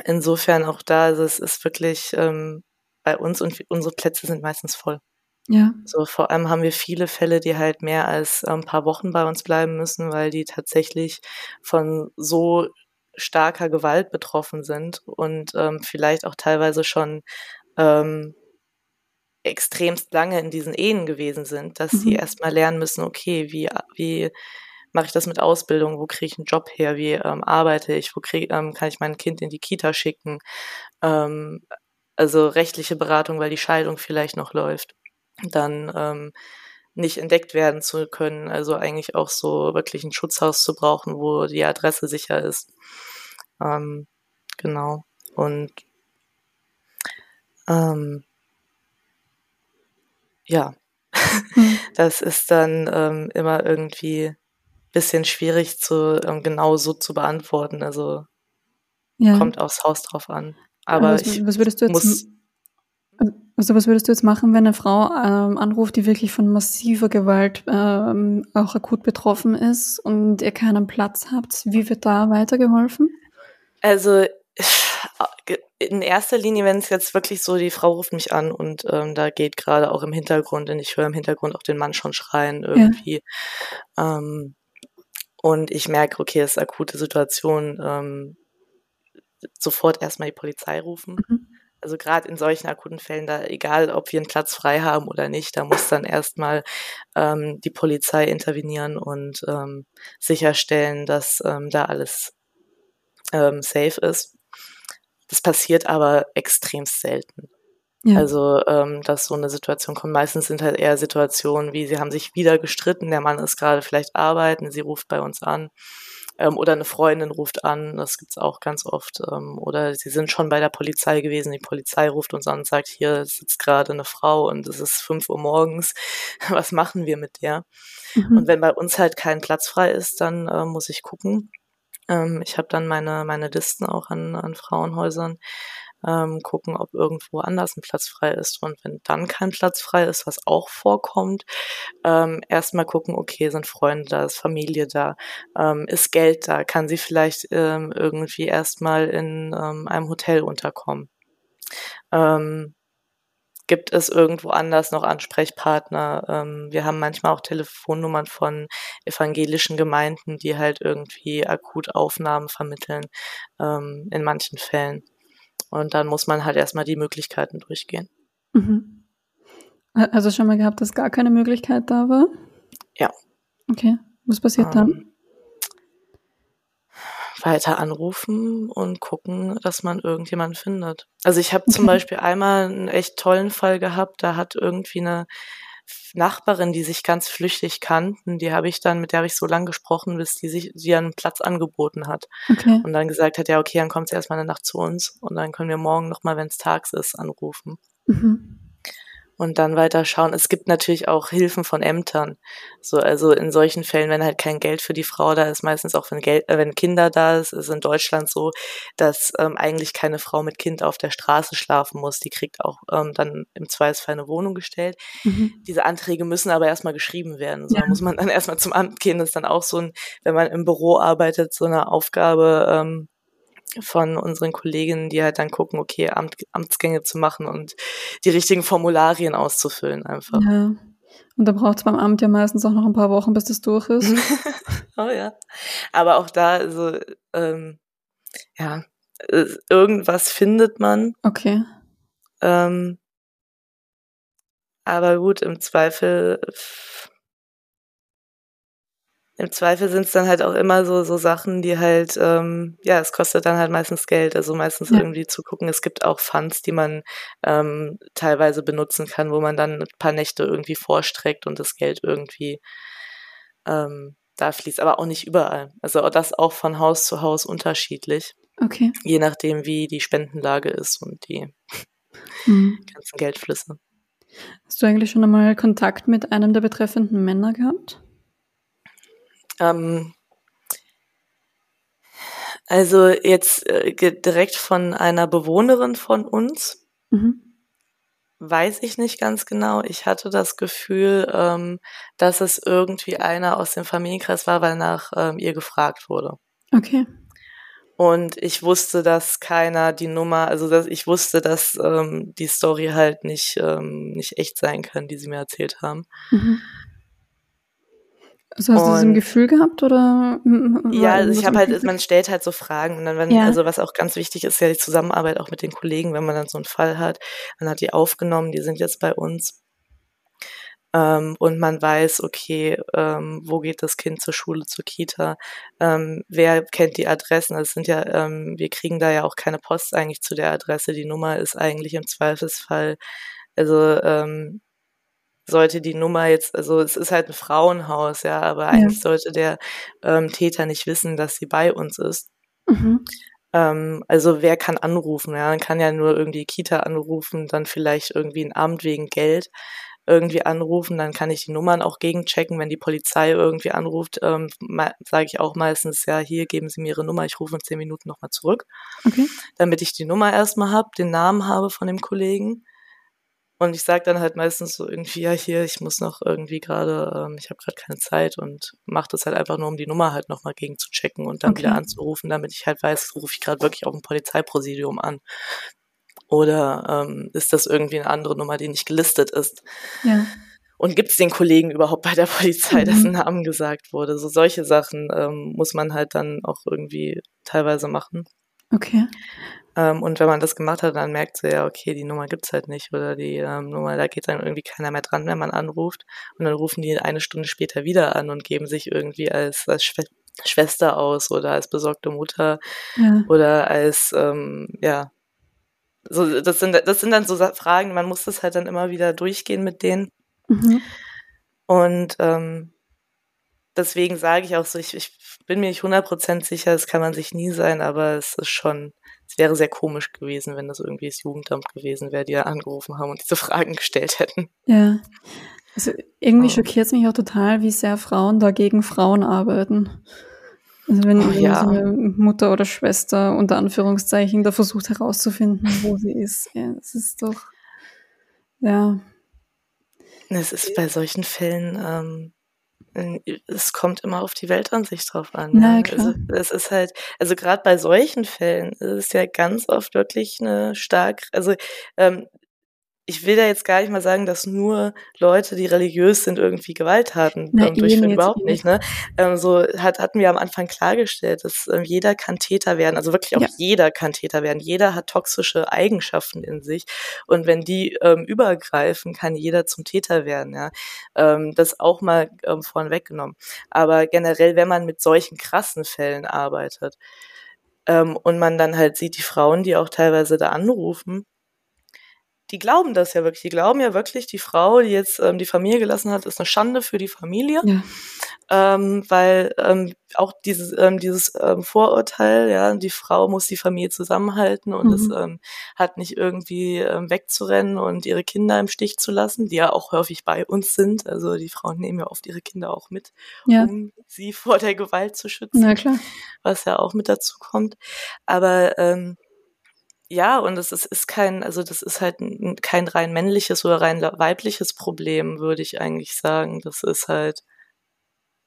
[SPEAKER 3] insofern auch da, also es ist wirklich ähm, bei uns und unsere Plätze sind meistens voll. Ja. So, vor allem haben wir viele Fälle, die halt mehr als ein paar Wochen bei uns bleiben müssen, weil die tatsächlich von so starker Gewalt betroffen sind und ähm, vielleicht auch teilweise schon ähm, extremst lange in diesen Ehen gewesen sind, dass mhm. sie erstmal lernen müssen, okay, wie, wie mache ich das mit Ausbildung, wo kriege ich einen Job her, wie ähm, arbeite ich, wo krieg, ähm, kann ich mein Kind in die Kita schicken, ähm, also rechtliche Beratung, weil die Scheidung vielleicht noch läuft, dann ähm, nicht entdeckt werden zu können, also eigentlich auch so wirklich ein Schutzhaus zu brauchen, wo die Adresse sicher ist. Ähm, genau. Und ähm, ja, hm. das ist dann ähm, immer irgendwie bisschen schwierig zu ähm, genau so zu beantworten. Also ja. kommt aufs Haus drauf an. Aber
[SPEAKER 2] was,
[SPEAKER 3] ich
[SPEAKER 2] was würdest du jetzt muss, also was würdest du jetzt machen, wenn eine Frau ähm, anruft, die wirklich von massiver Gewalt ähm, auch akut betroffen ist und ihr keinen Platz habt? Wie wird da weitergeholfen?
[SPEAKER 3] Also in erster Linie, wenn es jetzt wirklich so, die Frau ruft mich an und ähm, da geht gerade auch im Hintergrund, und ich höre im Hintergrund auch den Mann schon schreien irgendwie. Ja. Ähm, und ich merke, okay, es ist akute Situation, ähm, sofort erstmal die Polizei rufen. Mhm. Also gerade in solchen akuten Fällen, da egal, ob wir einen Platz frei haben oder nicht, da muss dann erstmal ähm, die Polizei intervenieren und ähm, sicherstellen, dass ähm, da alles ähm, safe ist. Das passiert aber extrem selten. Ja. Also, ähm, dass so eine Situation kommt. Meistens sind halt eher Situationen wie, sie haben sich wieder gestritten, der Mann ist gerade vielleicht arbeiten, sie ruft bei uns an Ähm, oder eine Freundin ruft an, das gibt's auch ganz oft. Ähm, oder sie sind schon bei der Polizei gewesen, die Polizei ruft uns an und sagt, hier sitzt gerade eine Frau und es ist fünf Uhr morgens, was machen wir mit der? Mhm. Und wenn bei uns halt kein Platz frei ist, dann äh, muss ich gucken. Ähm, ich habe dann meine, meine Listen auch an, an Frauenhäusern ähm, gucken, ob irgendwo anders ein Platz frei ist. Und wenn dann kein Platz frei ist, was auch vorkommt, ähm, erstmal gucken, okay, sind Freunde da, ist Familie da, ähm, ist Geld da, kann sie vielleicht ähm, irgendwie erstmal in ähm, einem Hotel unterkommen. Ähm, gibt es irgendwo anders noch Ansprechpartner. Ähm, wir haben manchmal auch Telefonnummern von evangelischen Gemeinden, die halt irgendwie akut Aufnahmen vermitteln, ähm, in manchen Fällen. Und dann muss man halt erstmal die Möglichkeiten durchgehen.
[SPEAKER 2] Mhm. Also schon mal gehabt, dass gar keine Möglichkeit da war?
[SPEAKER 3] Ja.
[SPEAKER 2] Okay. Was passiert dann? Ähm,
[SPEAKER 3] weiter anrufen und gucken, dass man irgendjemanden findet. Also ich habe okay. zum Beispiel einmal einen echt tollen Fall gehabt, da hat irgendwie eine Nachbarin, die sich ganz flüchtig kannten, die habe ich dann, mit der habe ich so lange gesprochen, bis die sich die einen Platz angeboten hat. Okay. Und dann gesagt hat, ja, okay, dann kommt sie erstmal eine Nacht zu uns und dann können wir morgen nochmal, wenn es tags ist, anrufen. Mhm und dann weiter schauen. Es gibt natürlich auch Hilfen von Ämtern. So, also in solchen Fällen, wenn halt kein Geld für die Frau da ist, meistens auch wenn Geld, äh, wenn Kinder da ist, ist in Deutschland so, dass ähm, eigentlich keine Frau mit Kind auf der Straße schlafen muss. Die kriegt auch ähm, dann im Zweifelsfall eine Wohnung gestellt. Mhm. Diese Anträge müssen aber erstmal geschrieben werden. So, ja. muss man dann erstmal zum Amt gehen. Das ist dann auch so ein, wenn man im Büro arbeitet, so eine Aufgabe, ähm, von unseren Kolleginnen, die halt dann gucken, okay, Amt, Amtsgänge zu machen und die richtigen Formularien auszufüllen einfach.
[SPEAKER 2] Ja. Und da braucht es beim Amt ja meistens auch noch ein paar Wochen, bis das durch ist.
[SPEAKER 3] oh ja. Aber auch da, also, ähm, ja, äh, irgendwas findet man.
[SPEAKER 2] Okay.
[SPEAKER 3] Ähm, aber gut, im Zweifel im Zweifel sind es dann halt auch immer so, so Sachen, die halt, ähm, ja, es kostet dann halt meistens Geld. Also meistens ja. irgendwie zu gucken. Es gibt auch Funds, die man ähm, teilweise benutzen kann, wo man dann ein paar Nächte irgendwie vorstreckt und das Geld irgendwie ähm, da fließt. Aber auch nicht überall. Also das auch von Haus zu Haus unterschiedlich.
[SPEAKER 2] Okay.
[SPEAKER 3] Je nachdem, wie die Spendenlage ist und die mhm. ganzen Geldflüsse.
[SPEAKER 2] Hast du eigentlich schon einmal Kontakt mit einem der betreffenden Männer gehabt?
[SPEAKER 3] Ähm, also jetzt äh, direkt von einer Bewohnerin von uns. Mhm. Weiß ich nicht ganz genau. Ich hatte das Gefühl, ähm, dass es irgendwie einer aus dem Familienkreis war, weil nach ähm, ihr gefragt wurde.
[SPEAKER 2] Okay.
[SPEAKER 3] Und ich wusste, dass keiner die Nummer, also dass ich wusste, dass ähm, die Story halt nicht, ähm, nicht echt sein kann, die sie mir erzählt haben. Mhm.
[SPEAKER 2] Also hast und, du so ein Gefühl gehabt oder?
[SPEAKER 3] Ja, also ich habe halt, man stellt halt so Fragen und dann, wenn, ja. also was auch ganz wichtig ist, ja die Zusammenarbeit auch mit den Kollegen, wenn man dann so einen Fall hat, man hat die aufgenommen, die sind jetzt bei uns ähm, und man weiß, okay, ähm, wo geht das Kind zur Schule, zur Kita, ähm, wer kennt die Adressen, das sind ja, ähm, wir kriegen da ja auch keine Post eigentlich zu der Adresse, die Nummer ist eigentlich im Zweifelsfall, also ähm, sollte die Nummer jetzt, also es ist halt ein Frauenhaus, ja, aber ja. eigentlich sollte der ähm, Täter nicht wissen, dass sie bei uns ist. Mhm. Ähm, also wer kann anrufen? Ja, man kann ja nur irgendwie Kita anrufen, dann vielleicht irgendwie ein Amt wegen Geld irgendwie anrufen, dann kann ich die Nummern auch gegenchecken. Wenn die Polizei irgendwie anruft, ähm, sage ich auch meistens, ja, hier geben Sie mir Ihre Nummer, ich rufe in zehn Minuten nochmal zurück. Okay. Damit ich die Nummer erstmal habe, den Namen habe von dem Kollegen. Und ich sage dann halt meistens so irgendwie, ja, hier, ich muss noch irgendwie gerade, ähm, ich habe gerade keine Zeit und mache das halt einfach nur, um die Nummer halt nochmal gegen zu checken und dann okay. wieder anzurufen, damit ich halt weiß, rufe ich gerade wirklich auf ein Polizeipräsidium an. Oder ähm, ist das irgendwie eine andere Nummer, die nicht gelistet ist? Ja. Und gibt es den Kollegen überhaupt bei der Polizei, mhm. dessen Namen gesagt wurde? So solche Sachen ähm, muss man halt dann auch irgendwie teilweise machen.
[SPEAKER 2] Okay.
[SPEAKER 3] Ähm, und wenn man das gemacht hat, dann merkt sie ja, okay, die Nummer gibt's halt nicht oder die ähm, Nummer, da geht dann irgendwie keiner mehr dran, wenn man anruft. Und dann rufen die eine Stunde später wieder an und geben sich irgendwie als, als Schw Schwester aus oder als besorgte Mutter ja. oder als, ähm, ja, so, das sind, das sind dann so Fragen, man muss das halt dann immer wieder durchgehen mit denen. Mhm. Und ähm, deswegen sage ich auch so, ich, ich bin mir nicht 100% sicher, das kann man sich nie sein, aber es ist schon, es wäre sehr komisch gewesen, wenn das irgendwie das Jugendamt gewesen wäre, die da angerufen haben und diese Fragen gestellt hätten.
[SPEAKER 2] Ja. Also irgendwie schockiert es mich auch total, wie sehr Frauen da gegen Frauen arbeiten. Also wenn, oh, ja. so eine Mutter oder Schwester unter Anführungszeichen da versucht herauszufinden, wo sie ist. Ja, das ist doch, ja.
[SPEAKER 3] Es ist bei solchen Fällen, ähm, es kommt immer auf die Weltansicht drauf an.
[SPEAKER 2] Na, ne? klar.
[SPEAKER 3] Also es ist halt, also gerade bei solchen Fällen ist es ja ganz oft wirklich eine stark, also ähm, ich will da jetzt gar nicht mal sagen, dass nur Leute, die religiös sind, irgendwie Gewalttaten
[SPEAKER 2] Na, ähm,
[SPEAKER 3] durchführen. Überhaupt nicht. Ne? Ähm, so hat, hatten wir am Anfang klargestellt, dass ähm, jeder kann Täter werden. Also wirklich auch ja. jeder kann Täter werden. Jeder hat toxische Eigenschaften in sich. Und wenn die ähm, übergreifen, kann jeder zum Täter werden. Ja? Ähm, das auch mal ähm, vorn weggenommen. Aber generell, wenn man mit solchen krassen Fällen arbeitet ähm, und man dann halt sieht, die Frauen, die auch teilweise da anrufen, die glauben das ja wirklich. Die glauben ja wirklich, die Frau, die jetzt ähm, die Familie gelassen hat, ist eine Schande für die Familie. Ja. Ähm, weil ähm, auch dieses, ähm, dieses ähm, Vorurteil, ja, die Frau muss die Familie zusammenhalten und es mhm. ähm, hat nicht irgendwie ähm, wegzurennen und ihre Kinder im Stich zu lassen, die ja auch häufig bei uns sind. Also die Frauen nehmen ja oft ihre Kinder auch mit, ja. um sie vor der Gewalt zu schützen.
[SPEAKER 2] Na klar.
[SPEAKER 3] Was ja auch mit dazu kommt. Aber ähm, ja, und es ist, ist kein, also das ist halt kein rein männliches oder rein weibliches Problem, würde ich eigentlich sagen. Das ist halt,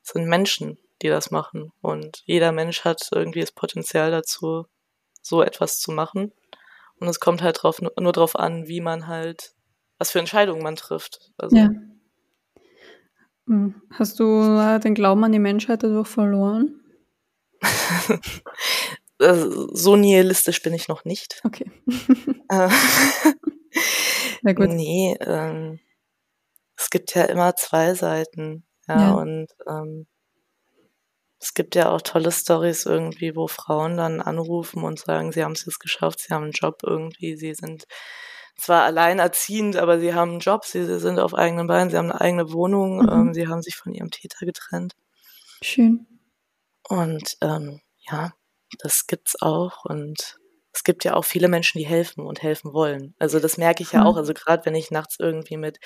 [SPEAKER 3] das sind Menschen, die das machen. Und jeder Mensch hat irgendwie das Potenzial dazu, so etwas zu machen. Und es kommt halt drauf, nur drauf an, wie man halt, was für Entscheidungen man trifft. Also, ja.
[SPEAKER 2] Hm. Hast du den Glauben an die Menschheit dadurch verloren?
[SPEAKER 3] so nihilistisch bin ich noch nicht.
[SPEAKER 2] Okay.
[SPEAKER 3] Äh, Na gut. Nee, ähm, es gibt ja immer zwei Seiten. Ja, ja. und ähm, es gibt ja auch tolle Stories irgendwie, wo Frauen dann anrufen und sagen, sie haben es jetzt geschafft, sie haben einen Job irgendwie, sie sind zwar alleinerziehend, aber sie haben einen Job, sie, sie sind auf eigenen Beinen, sie haben eine eigene Wohnung, mhm. ähm, sie haben sich von ihrem Täter getrennt.
[SPEAKER 2] Schön.
[SPEAKER 3] Und ähm, ja, das gibt's auch und es gibt ja auch viele Menschen, die helfen und helfen wollen. Also das merke ich ja auch. Mhm. Also gerade wenn ich nachts irgendwie mit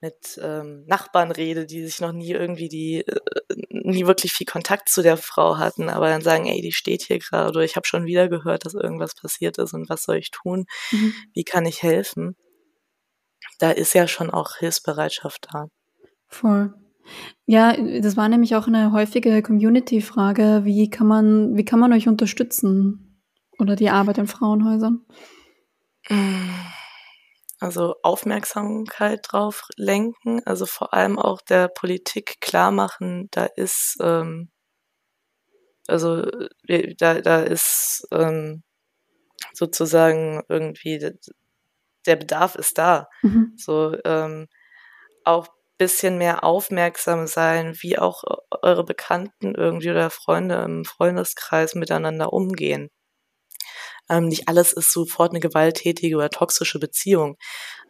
[SPEAKER 3] mit ähm, Nachbarn rede, die sich noch nie irgendwie die äh, nie wirklich viel Kontakt zu der Frau hatten, aber dann sagen, ey, die steht hier gerade oder ich habe schon wieder gehört, dass irgendwas passiert ist und was soll ich tun? Mhm. Wie kann ich helfen? Da ist ja schon auch Hilfsbereitschaft da.
[SPEAKER 2] Voll. Ja, das war nämlich auch eine häufige Community-Frage. Wie kann man, wie kann man euch unterstützen? Oder die Arbeit in Frauenhäusern?
[SPEAKER 3] Also Aufmerksamkeit drauf lenken, also vor allem auch der Politik klar machen, da ist, ähm, also da, da ist ähm, sozusagen irgendwie der Bedarf ist da. Mhm. So ähm, auch bisschen mehr aufmerksam sein, wie auch eure Bekannten irgendwie oder Freunde im Freundeskreis miteinander umgehen. Ähm, nicht alles ist sofort eine gewalttätige oder toxische Beziehung,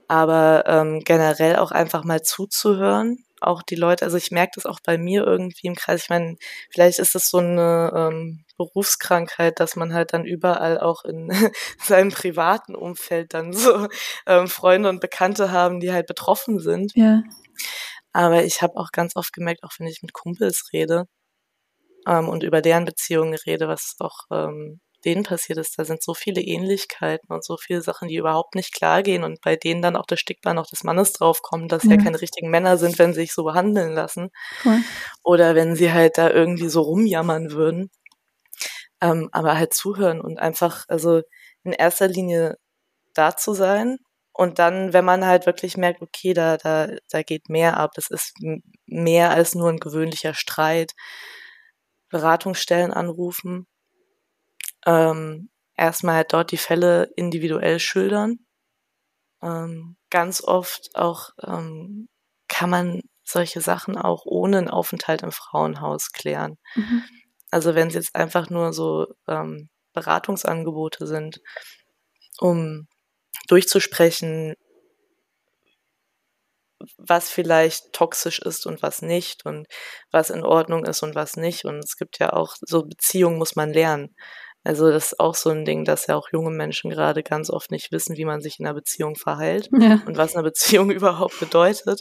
[SPEAKER 3] aber ähm, generell auch einfach mal zuzuhören, auch die Leute, also ich merke das auch bei mir irgendwie im Kreis. Ich meine, vielleicht ist es so eine ähm, Berufskrankheit, dass man halt dann überall auch in seinem privaten Umfeld dann so ähm, Freunde und Bekannte haben, die halt betroffen sind.
[SPEAKER 2] Ja.
[SPEAKER 3] Aber ich habe auch ganz oft gemerkt, auch wenn ich mit Kumpels rede ähm, und über deren Beziehungen rede, was auch ähm, denen passiert ist, da sind so viele Ähnlichkeiten und so viele Sachen, die überhaupt nicht klar gehen und bei denen dann auch das Stigma noch des Mannes draufkommt, dass ja. ja keine richtigen Männer sind, wenn sie sich so behandeln lassen. Cool. Oder wenn sie halt da irgendwie so rumjammern würden. Ähm, aber halt zuhören und einfach, also in erster Linie da zu sein und dann, wenn man halt wirklich merkt, okay, da, da, da geht mehr ab, es ist mehr als nur ein gewöhnlicher Streit, Beratungsstellen anrufen, ähm, erstmal halt dort die Fälle individuell schildern. Ähm, ganz oft auch ähm, kann man solche Sachen auch ohne einen Aufenthalt im Frauenhaus klären. Mhm. Also wenn es jetzt einfach nur so ähm, Beratungsangebote sind, um durchzusprechen, was vielleicht toxisch ist und was nicht und was in Ordnung ist und was nicht. Und es gibt ja auch so Beziehungen muss man lernen. Also das ist auch so ein Ding, dass ja auch junge Menschen gerade ganz oft nicht wissen, wie man sich in einer Beziehung verhält ja. und was eine Beziehung überhaupt bedeutet.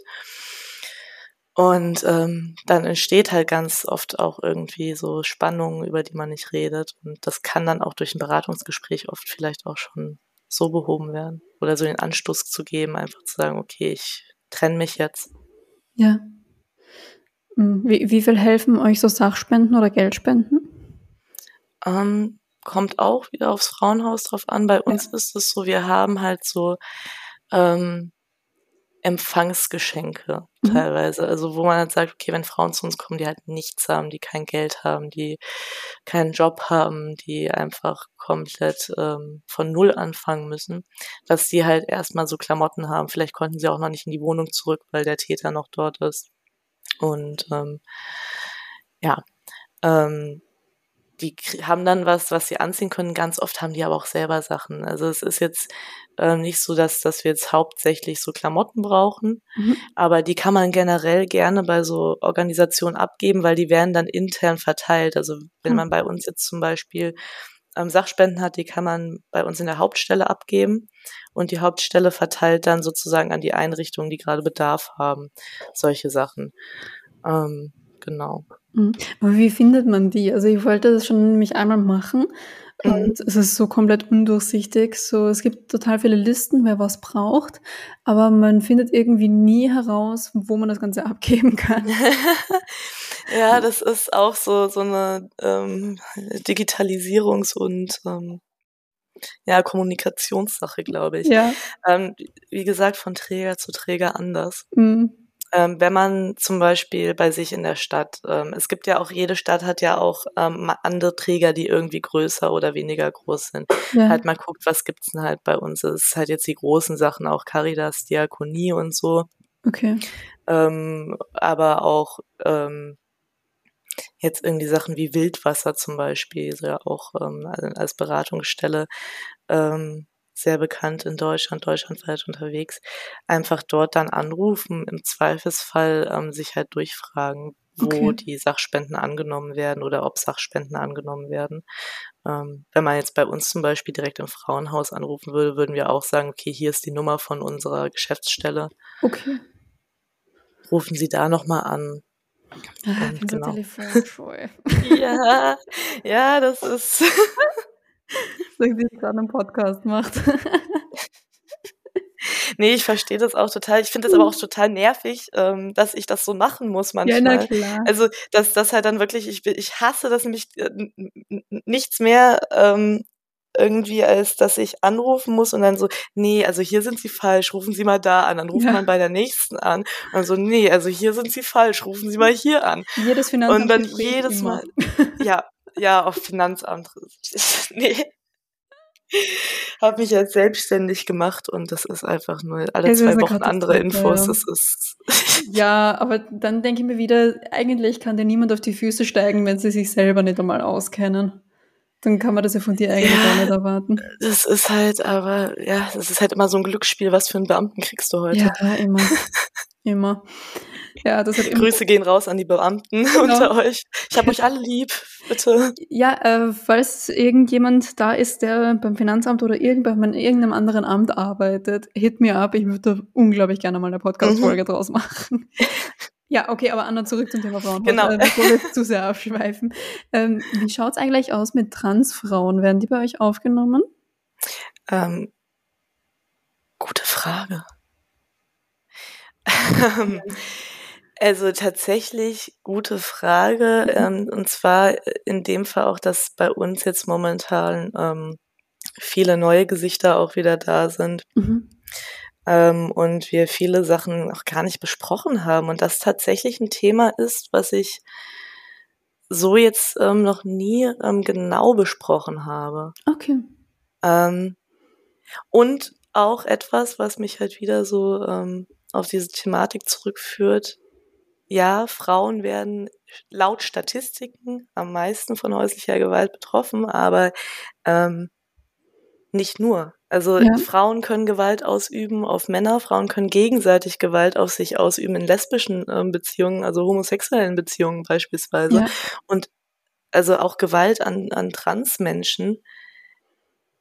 [SPEAKER 3] Und ähm, dann entsteht halt ganz oft auch irgendwie so Spannungen, über die man nicht redet. Und das kann dann auch durch ein Beratungsgespräch oft vielleicht auch schon so behoben werden. Oder so den Anstoß zu geben, einfach zu sagen, okay, ich trenne mich jetzt.
[SPEAKER 2] Ja. Hm, wie, wie viel helfen euch so Sachspenden oder Geldspenden?
[SPEAKER 3] Ähm, kommt auch wieder aufs Frauenhaus drauf an. Bei uns ja. ist es so, wir haben halt so ähm, Empfangsgeschenke mhm. teilweise. Also wo man halt sagt, okay, wenn Frauen zu uns kommen, die halt nichts haben, die kein Geld haben, die keinen Job haben, die einfach komplett ähm, von null anfangen müssen, dass die halt erstmal so Klamotten haben. Vielleicht konnten sie auch noch nicht in die Wohnung zurück, weil der Täter noch dort ist. Und ähm, ja, ähm, die haben dann was, was sie anziehen können. Ganz oft haben die aber auch selber Sachen. Also es ist jetzt äh, nicht so, dass, dass wir jetzt hauptsächlich so Klamotten brauchen, mhm. aber die kann man generell gerne bei so Organisationen abgeben, weil die werden dann intern verteilt. Also wenn mhm. man bei uns jetzt zum Beispiel ähm, Sachspenden hat, die kann man bei uns in der Hauptstelle abgeben und die Hauptstelle verteilt dann sozusagen an die Einrichtungen, die gerade Bedarf haben, solche Sachen. Ähm, genau.
[SPEAKER 2] Mhm. Aber wie findet man die? Also ich wollte das schon mich einmal machen mhm. und es ist so komplett undurchsichtig. So, es gibt total viele Listen, wer was braucht, aber man findet irgendwie nie heraus, wo man das Ganze abgeben kann.
[SPEAKER 3] ja, das ist auch so, so eine ähm, Digitalisierungs- und ähm, ja, Kommunikationssache, glaube ich. Ja. Ähm, wie gesagt, von Träger zu Träger anders. Mhm ähm, wenn man zum Beispiel bei sich in der Stadt, ähm, es gibt ja auch, jede Stadt hat ja auch ähm, andere Träger, die irgendwie größer oder weniger groß sind. Ja. Halt mal guckt, was gibt's denn halt bei uns. Es ist halt jetzt die großen Sachen, auch Caritas, Diakonie und so.
[SPEAKER 2] Okay.
[SPEAKER 3] Ähm, aber auch ähm, jetzt irgendwie Sachen wie Wildwasser zum Beispiel, so ja auch ähm, als Beratungsstelle. Ähm, sehr bekannt in Deutschland, deutschlandweit unterwegs, einfach dort dann anrufen, im Zweifelsfall ähm, sich halt durchfragen, wo okay. die Sachspenden angenommen werden oder ob Sachspenden angenommen werden. Ähm, wenn man jetzt bei uns zum Beispiel direkt im Frauenhaus anrufen würde, würden wir auch sagen, okay, hier ist die Nummer von unserer Geschäftsstelle.
[SPEAKER 2] Okay.
[SPEAKER 3] Rufen Sie da nochmal an.
[SPEAKER 2] Ah, ich bin genau. so telefonscheu.
[SPEAKER 3] ja, ja, das ist.
[SPEAKER 2] Sagen Sie gerade einen Podcast macht.
[SPEAKER 3] nee, ich verstehe das auch total. Ich finde das aber auch total nervig, ähm, dass ich das so machen muss manchmal. Ja, na klar. Also, dass das halt dann wirklich, ich, ich hasse das nämlich äh, nichts mehr ähm, irgendwie, als dass ich anrufen muss und dann so, nee, also hier sind Sie falsch, rufen Sie mal da an. Dann ruft ja. man bei der nächsten an und so, nee, also hier sind Sie falsch, rufen Sie mal hier an.
[SPEAKER 2] Jedes Finanzamt.
[SPEAKER 3] Und dann jedes Mal, ja, ja, auf Finanzamt. nee. Habe mich jetzt selbstständig gemacht und das ist einfach nur alle zwei Wochen andere Infos. Ja. Das ist
[SPEAKER 2] ja, aber dann denke ich mir wieder, eigentlich kann dir niemand auf die Füße steigen, wenn sie sich selber nicht einmal auskennen. Dann kann man das ja von dir eigentlich ja, auch nicht erwarten.
[SPEAKER 3] Das ist halt, aber ja, das ist halt immer so ein Glücksspiel. Was für einen Beamten kriegst du heute?
[SPEAKER 2] Ja, immer. immer. Ja, das hat
[SPEAKER 3] Grüße gehen raus an die Beamten genau. unter euch. Ich habe euch alle lieb, bitte.
[SPEAKER 2] Ja, äh, falls irgendjemand da ist, der beim Finanzamt oder irgend, bei irgendeinem anderen Amt arbeitet, hit mir ab. Ich würde unglaublich gerne mal eine Podcast-Folge mhm. draus machen. Ja, okay, aber Anna, zurück zum Thema Frauen.
[SPEAKER 3] Genau.
[SPEAKER 2] Äh, bevor wir zu sehr abschweifen. Ähm, wie schaut's eigentlich aus mit Transfrauen? Werden die bei euch aufgenommen?
[SPEAKER 3] Ähm, gute Frage. Also tatsächlich gute Frage. Ähm, und zwar in dem Fall auch, dass bei uns jetzt momentan ähm, viele neue Gesichter auch wieder da sind. Mhm. Ähm, und wir viele Sachen noch gar nicht besprochen haben. Und das tatsächlich ein Thema ist, was ich so jetzt ähm, noch nie ähm, genau besprochen habe.
[SPEAKER 2] Okay.
[SPEAKER 3] Ähm, und auch etwas, was mich halt wieder so ähm, auf diese Thematik zurückführt, ja, Frauen werden laut Statistiken am meisten von häuslicher Gewalt betroffen, aber ähm, nicht nur. Also ja. Frauen können Gewalt ausüben auf Männer, Frauen können gegenseitig Gewalt auf sich ausüben in lesbischen äh, Beziehungen, also homosexuellen Beziehungen beispielsweise. Ja. Und also auch Gewalt an, an Transmenschen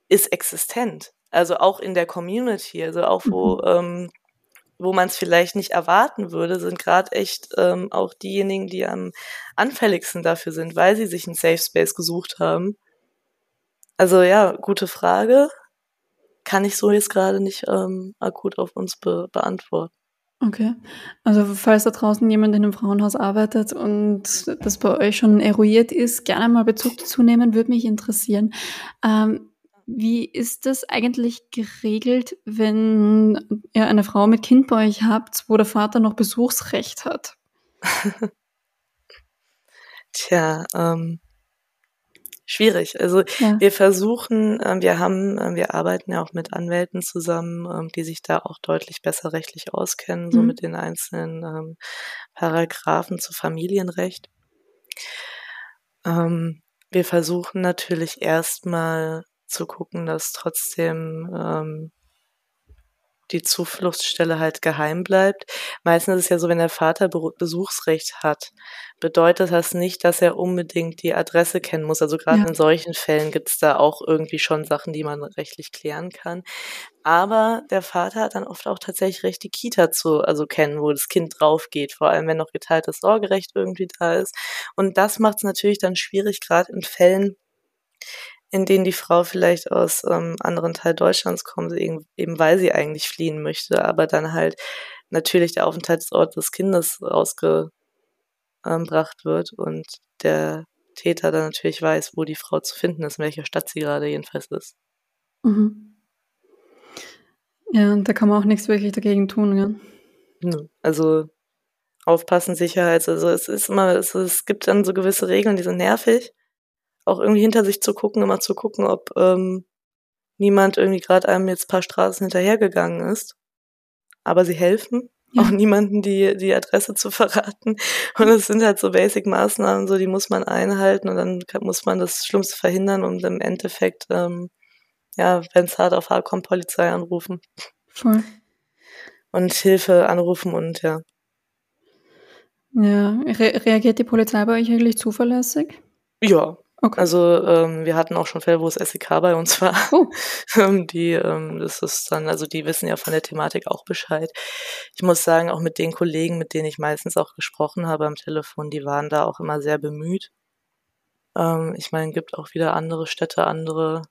[SPEAKER 3] ist existent. Also auch in der Community, also auch wo, mhm. ähm, wo man es vielleicht nicht erwarten würde, sind gerade echt ähm, auch diejenigen, die am anfälligsten dafür sind, weil sie sich einen Safe Space gesucht haben. Also ja, gute Frage kann ich so jetzt gerade nicht ähm, akut auf uns be beantworten.
[SPEAKER 2] Okay. Also falls da draußen jemand in einem Frauenhaus arbeitet und das bei euch schon eruiert ist, gerne mal Bezug dazu nehmen, würde mich interessieren. Ähm, wie ist das eigentlich geregelt, wenn ihr eine Frau mit Kind bei euch habt, wo der Vater noch Besuchsrecht hat?
[SPEAKER 3] Tja, ähm, schwierig. Also ja. wir versuchen, äh, wir haben, äh, wir arbeiten ja auch mit Anwälten zusammen, äh, die sich da auch deutlich besser rechtlich auskennen, mhm. so mit den einzelnen ähm, Paragraphen zu Familienrecht. Ähm, wir versuchen natürlich erstmal zu gucken, dass trotzdem ähm, die Zufluchtsstelle halt geheim bleibt. Meistens ist es ja so, wenn der Vater Besuchsrecht hat, bedeutet das nicht, dass er unbedingt die Adresse kennen muss. Also gerade ja. in solchen Fällen gibt es da auch irgendwie schon Sachen, die man rechtlich klären kann. Aber der Vater hat dann oft auch tatsächlich recht, die Kita zu, also kennen, wo das Kind drauf geht, vor allem wenn noch geteiltes Sorgerecht irgendwie da ist. Und das macht es natürlich dann schwierig, gerade in Fällen, in denen die Frau vielleicht aus ähm, anderen Teil Deutschlands kommt, eben, eben weil sie eigentlich fliehen möchte, aber dann halt natürlich der Aufenthaltsort des Kindes rausgebracht wird und der Täter dann natürlich weiß, wo die Frau zu finden ist, in welcher Stadt sie gerade jedenfalls ist.
[SPEAKER 2] Mhm. Ja, und da kann man auch nichts wirklich dagegen tun, ja.
[SPEAKER 3] Also aufpassen, Sicherheit, also es ist immer, es, es gibt dann so gewisse Regeln, die sind nervig, auch irgendwie hinter sich zu gucken, immer zu gucken, ob ähm, niemand irgendwie gerade einem jetzt paar Straßen hinterhergegangen ist. Aber sie helfen, ja. auch niemanden die, die Adresse zu verraten. Und es sind halt so Basic-Maßnahmen, so die muss man einhalten und dann kann, muss man das Schlimmste verhindern und im Endeffekt, ähm, ja, wenn es hart auf hart kommt, Polizei anrufen.
[SPEAKER 2] Voll.
[SPEAKER 3] Und Hilfe anrufen und ja.
[SPEAKER 2] Ja, Re reagiert die Polizei bei euch eigentlich zuverlässig?
[SPEAKER 3] Ja, Okay. Also ähm, wir hatten auch schon Fälle, wo das SEK bei uns war. Oh. Ähm, die, ähm, das ist dann, also die wissen ja von der Thematik auch Bescheid. Ich muss sagen, auch mit den Kollegen, mit denen ich meistens auch gesprochen habe am Telefon, die waren da auch immer sehr bemüht. Ähm, ich meine, gibt auch wieder andere Städte, andere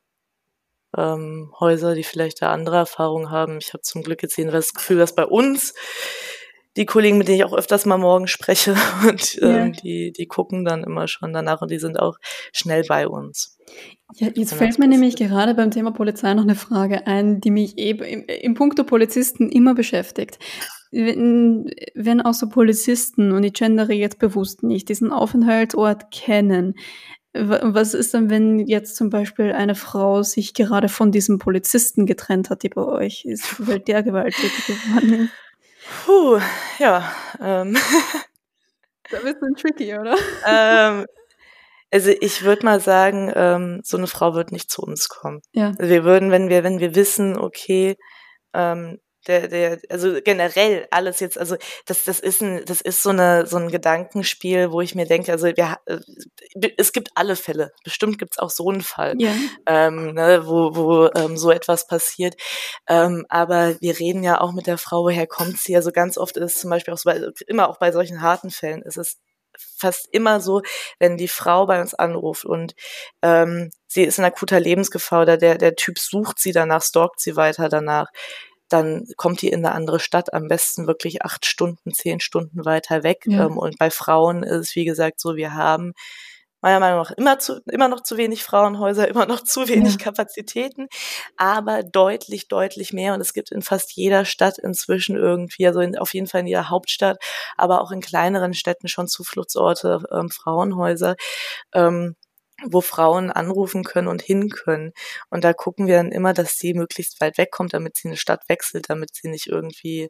[SPEAKER 3] ähm, Häuser, die vielleicht da andere Erfahrungen haben. Ich habe zum Glück jetzt das Gefühl, dass bei uns die Kollegen, mit denen ich auch öfters mal morgen spreche und ähm, ja. die, die gucken dann immer schon danach und die sind auch schnell bei uns.
[SPEAKER 2] Ja, jetzt fällt mir nämlich gerade beim Thema Polizei noch eine Frage ein, die mich eben im, im Punkto Polizisten immer beschäftigt. Wenn, wenn auch so Polizisten, und ich gendere jetzt bewusst nicht, diesen Aufenthaltsort kennen, was ist dann, wenn jetzt zum Beispiel eine Frau sich gerade von diesem Polizisten getrennt hat, die bei euch ist, weil der gewalttätig geworden ist?
[SPEAKER 3] Puh, ja. Ähm.
[SPEAKER 2] Da bist du tricky, oder?
[SPEAKER 3] Ähm, also ich würde mal sagen, ähm, so eine Frau wird nicht zu uns kommen.
[SPEAKER 2] Ja.
[SPEAKER 3] Also wir würden, wenn wir, wenn wir wissen, okay, ähm, der, der, also generell alles jetzt, also das, das ist ein, das ist so eine, so ein Gedankenspiel, wo ich mir denke, also wir, äh, es gibt alle Fälle. Bestimmt gibt es auch so einen Fall,
[SPEAKER 2] ja.
[SPEAKER 3] ähm, ne, wo, wo ähm, so etwas passiert. Ähm, aber wir reden ja auch mit der Frau, woher kommt sie? Also ganz oft ist zum Beispiel auch so, immer auch bei solchen harten Fällen ist es fast immer so, wenn die Frau bei uns anruft und ähm, sie ist in akuter Lebensgefahr oder der, der Typ sucht sie danach, stalkt sie weiter danach, dann kommt die in eine andere Stadt, am besten wirklich acht Stunden, zehn Stunden weiter weg. Ja. Ähm, und bei Frauen ist es, wie gesagt, so, wir haben meiner Meinung nach immer, zu, immer noch zu wenig Frauenhäuser, immer noch zu wenig ja. Kapazitäten, aber deutlich, deutlich mehr. Und es gibt in fast jeder Stadt inzwischen irgendwie, also in, auf jeden Fall in jeder Hauptstadt, aber auch in kleineren Städten schon Zufluchtsorte, ähm, Frauenhäuser. Ähm, wo Frauen anrufen können und hin können. Und da gucken wir dann immer, dass sie möglichst weit wegkommt, damit sie eine Stadt wechselt, damit sie nicht irgendwie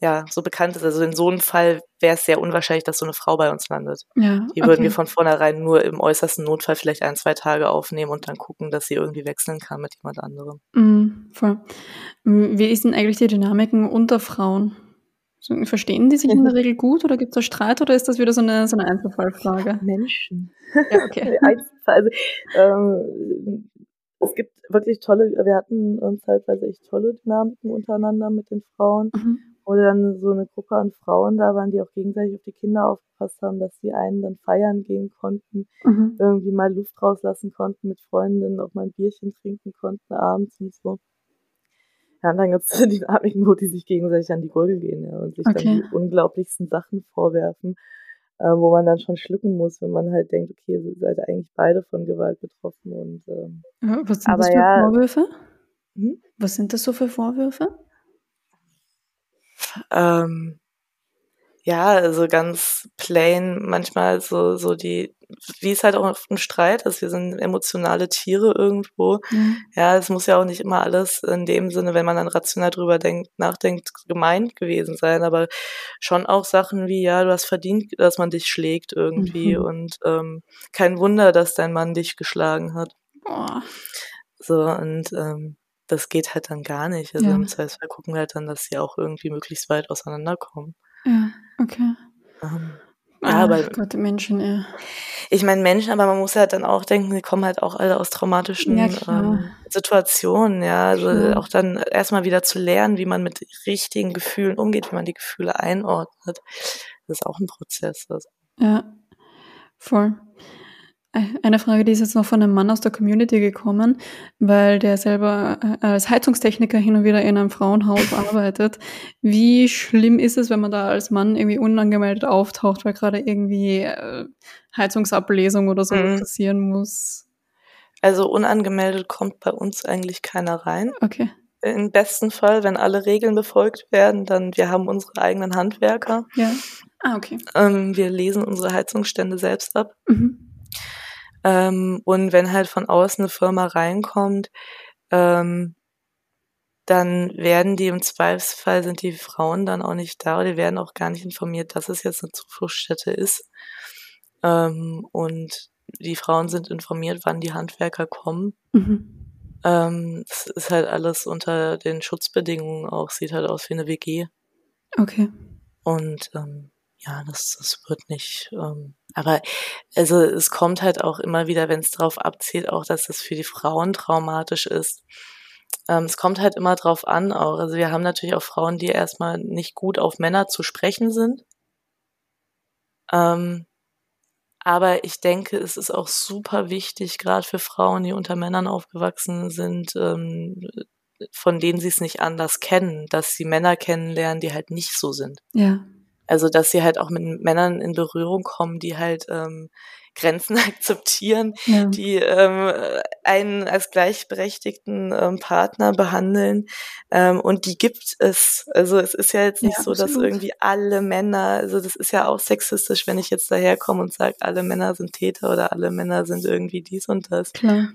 [SPEAKER 3] ja, so bekannt ist. Also in so einem Fall wäre es sehr unwahrscheinlich, dass so eine Frau bei uns landet.
[SPEAKER 2] Ja,
[SPEAKER 3] Die würden wir von vornherein nur im äußersten Notfall vielleicht ein, zwei Tage aufnehmen und dann gucken, dass sie irgendwie wechseln kann mit jemand anderem.
[SPEAKER 2] Mm, voll. Mm, Wie ist denn eigentlich die Dynamiken unter Frauen? Verstehen die sich in der Regel gut oder gibt es da Streit oder ist das wieder so eine, so eine Einzelfallfrage?
[SPEAKER 3] Menschen.
[SPEAKER 2] Ja, okay.
[SPEAKER 3] also, ähm, es gibt wirklich tolle, wir hatten uns teilweise echt tolle Dynamiken untereinander mit den Frauen.
[SPEAKER 2] Mhm.
[SPEAKER 3] Wo dann so eine Gruppe an Frauen da waren, die auch gegenseitig auf die Kinder aufgepasst haben, dass die einen dann feiern gehen konnten,
[SPEAKER 2] Mhm.
[SPEAKER 3] irgendwie mal Luft rauslassen konnten, mit Freundinnen auch mal ein Bierchen trinken konnten abends und so. Ja, und dann gibt es Dynamiken, wo die sich gegenseitig an die Gurgel gehen ja, und sich
[SPEAKER 2] Okay.
[SPEAKER 3] dann die unglaublichsten Sachen vorwerfen, äh, wo man dann schon schlucken muss, wenn man halt denkt, okay, ihr seid eigentlich beide von Gewalt betroffen und ähm,
[SPEAKER 2] Was sind
[SPEAKER 3] Aber
[SPEAKER 2] das für
[SPEAKER 3] ja-
[SPEAKER 2] Vorwürfe?
[SPEAKER 3] hm?
[SPEAKER 2] Was sind das so für Vorwürfe?
[SPEAKER 3] Ähm, ja, also ganz plain, manchmal so, so die, wie es halt auch oft ein Streit ist, wir sind emotionale Tiere irgendwo.
[SPEAKER 2] Ja.
[SPEAKER 3] Ja, es muss ja auch nicht immer alles in dem Sinne, wenn man dann rational drüber denkt, nachdenkt, gemeint gewesen sein, aber schon auch Sachen wie, ja, du hast verdient, dass man dich schlägt irgendwie
[SPEAKER 2] Mhm.
[SPEAKER 3] und ähm, kein Wunder, dass dein Mann dich geschlagen hat.
[SPEAKER 2] Boah.
[SPEAKER 3] So, und ähm, das geht halt dann gar nicht. Also
[SPEAKER 2] Ja.
[SPEAKER 3] im Zweifelsfall gucken wir halt dann, dass sie auch irgendwie möglichst weit auseinanderkommen.
[SPEAKER 2] Ja, okay.
[SPEAKER 3] Ähm, ja, aber
[SPEAKER 2] Gott, die Menschen, ja.
[SPEAKER 3] ich meine Menschen, aber man muss halt dann auch denken, die kommen halt auch alle aus traumatischen
[SPEAKER 2] Ja,
[SPEAKER 3] ähm, Situationen, ja. Also
[SPEAKER 2] Klar.
[SPEAKER 3] auch dann erstmal wieder zu lernen, wie man mit richtigen Gefühlen umgeht, wie man die Gefühle einordnet. Das ist auch ein Prozess. Also.
[SPEAKER 2] Ja, voll. Eine Frage, die ist jetzt noch von einem Mann aus der Community gekommen, weil der selber äh, als Heizungstechniker hin und wieder in einem Frauenhaus arbeitet. Wie schlimm ist es, wenn man da als Mann irgendwie unangemeldet auftaucht, weil gerade irgendwie äh, Heizungsablesung oder so
[SPEAKER 3] Mhm.
[SPEAKER 2] passieren muss?
[SPEAKER 3] also unangemeldet kommt bei uns eigentlich keiner rein.
[SPEAKER 2] Okay.
[SPEAKER 3] Im besten Fall, wenn alle Regeln befolgt werden, dann wir haben unsere eigenen Handwerker.
[SPEAKER 2] Ja. Ah, okay.
[SPEAKER 3] Ähm, wir lesen unsere Heizungsstände selbst ab.
[SPEAKER 2] Mhm.
[SPEAKER 3] Ähm, und wenn halt von außen eine Firma reinkommt, ähm, dann werden die im Zweifelsfall sind die Frauen dann auch nicht da oder die werden auch gar nicht informiert, dass es jetzt eine Zufluchtsstätte ist. Ähm, und die Frauen sind informiert, wann die Handwerker kommen.
[SPEAKER 2] Mhm.
[SPEAKER 3] Ähm, es ist halt alles unter den Schutzbedingungen auch, sieht halt aus wie eine WG.
[SPEAKER 2] Okay.
[SPEAKER 3] Und ähm, ja, das, das wird nicht. Ähm, aber also es kommt halt auch immer wieder, wenn es darauf abzielt, auch dass es für die Frauen traumatisch ist. Ähm, es kommt halt immer drauf an auch. Also wir haben natürlich auch Frauen, die erstmal nicht gut auf Männer zu sprechen sind. Ähm, aber ich denke, es ist auch super wichtig, gerade für Frauen, die unter Männern aufgewachsen sind, ähm, von denen sie es nicht anders kennen, dass sie Männer kennenlernen, die halt nicht so sind.
[SPEAKER 2] Ja.
[SPEAKER 3] Also, dass sie halt auch mit Männern in Berührung kommen, die halt ähm, Grenzen akzeptieren,
[SPEAKER 2] Ja.
[SPEAKER 3] die ähm, einen als gleichberechtigten ähm, Partner behandeln. Ähm, und die gibt es. Also es ist ja jetzt nicht
[SPEAKER 2] Ja,
[SPEAKER 3] so, dass irgendwie alle Männer, also das ist ja auch sexistisch, wenn ich jetzt daherkomme und sage, alle Männer sind Täter oder alle Männer sind irgendwie dies und das.
[SPEAKER 2] Klar.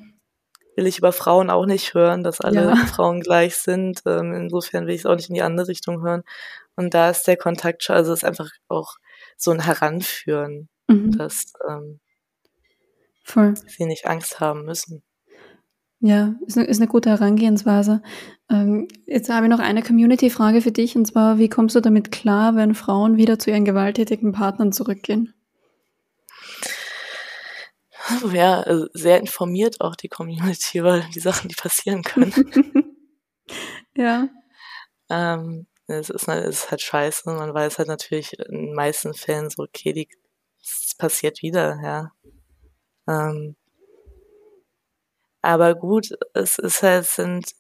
[SPEAKER 3] Will ich über Frauen auch nicht hören, dass alle
[SPEAKER 2] Ja.
[SPEAKER 3] Frauen gleich sind. Ähm, insofern will ich es auch nicht in die andere Richtung hören. Und da ist der Kontakt schon, also es ist einfach auch so ein Heranführen,
[SPEAKER 2] Mhm.
[SPEAKER 3] dass ähm,
[SPEAKER 2] Voll.
[SPEAKER 3] sie nicht Angst haben müssen.
[SPEAKER 2] Ja, ist eine, ist eine gute Herangehensweise. Ähm, jetzt habe ich noch eine Community-Frage für dich, und zwar, wie kommst du damit klar, wenn Frauen wieder zu ihren gewalttätigen Partnern zurückgehen?
[SPEAKER 3] Ja, also sehr informiert auch die Community über die Sachen, die passieren können.
[SPEAKER 2] ja,
[SPEAKER 3] ähm, es, ist, es ist halt scheiße. Man weiß halt natürlich in den meisten Fällen so, okay, die, es passiert wieder, ja. Ähm, aber gut, es ist halt, sind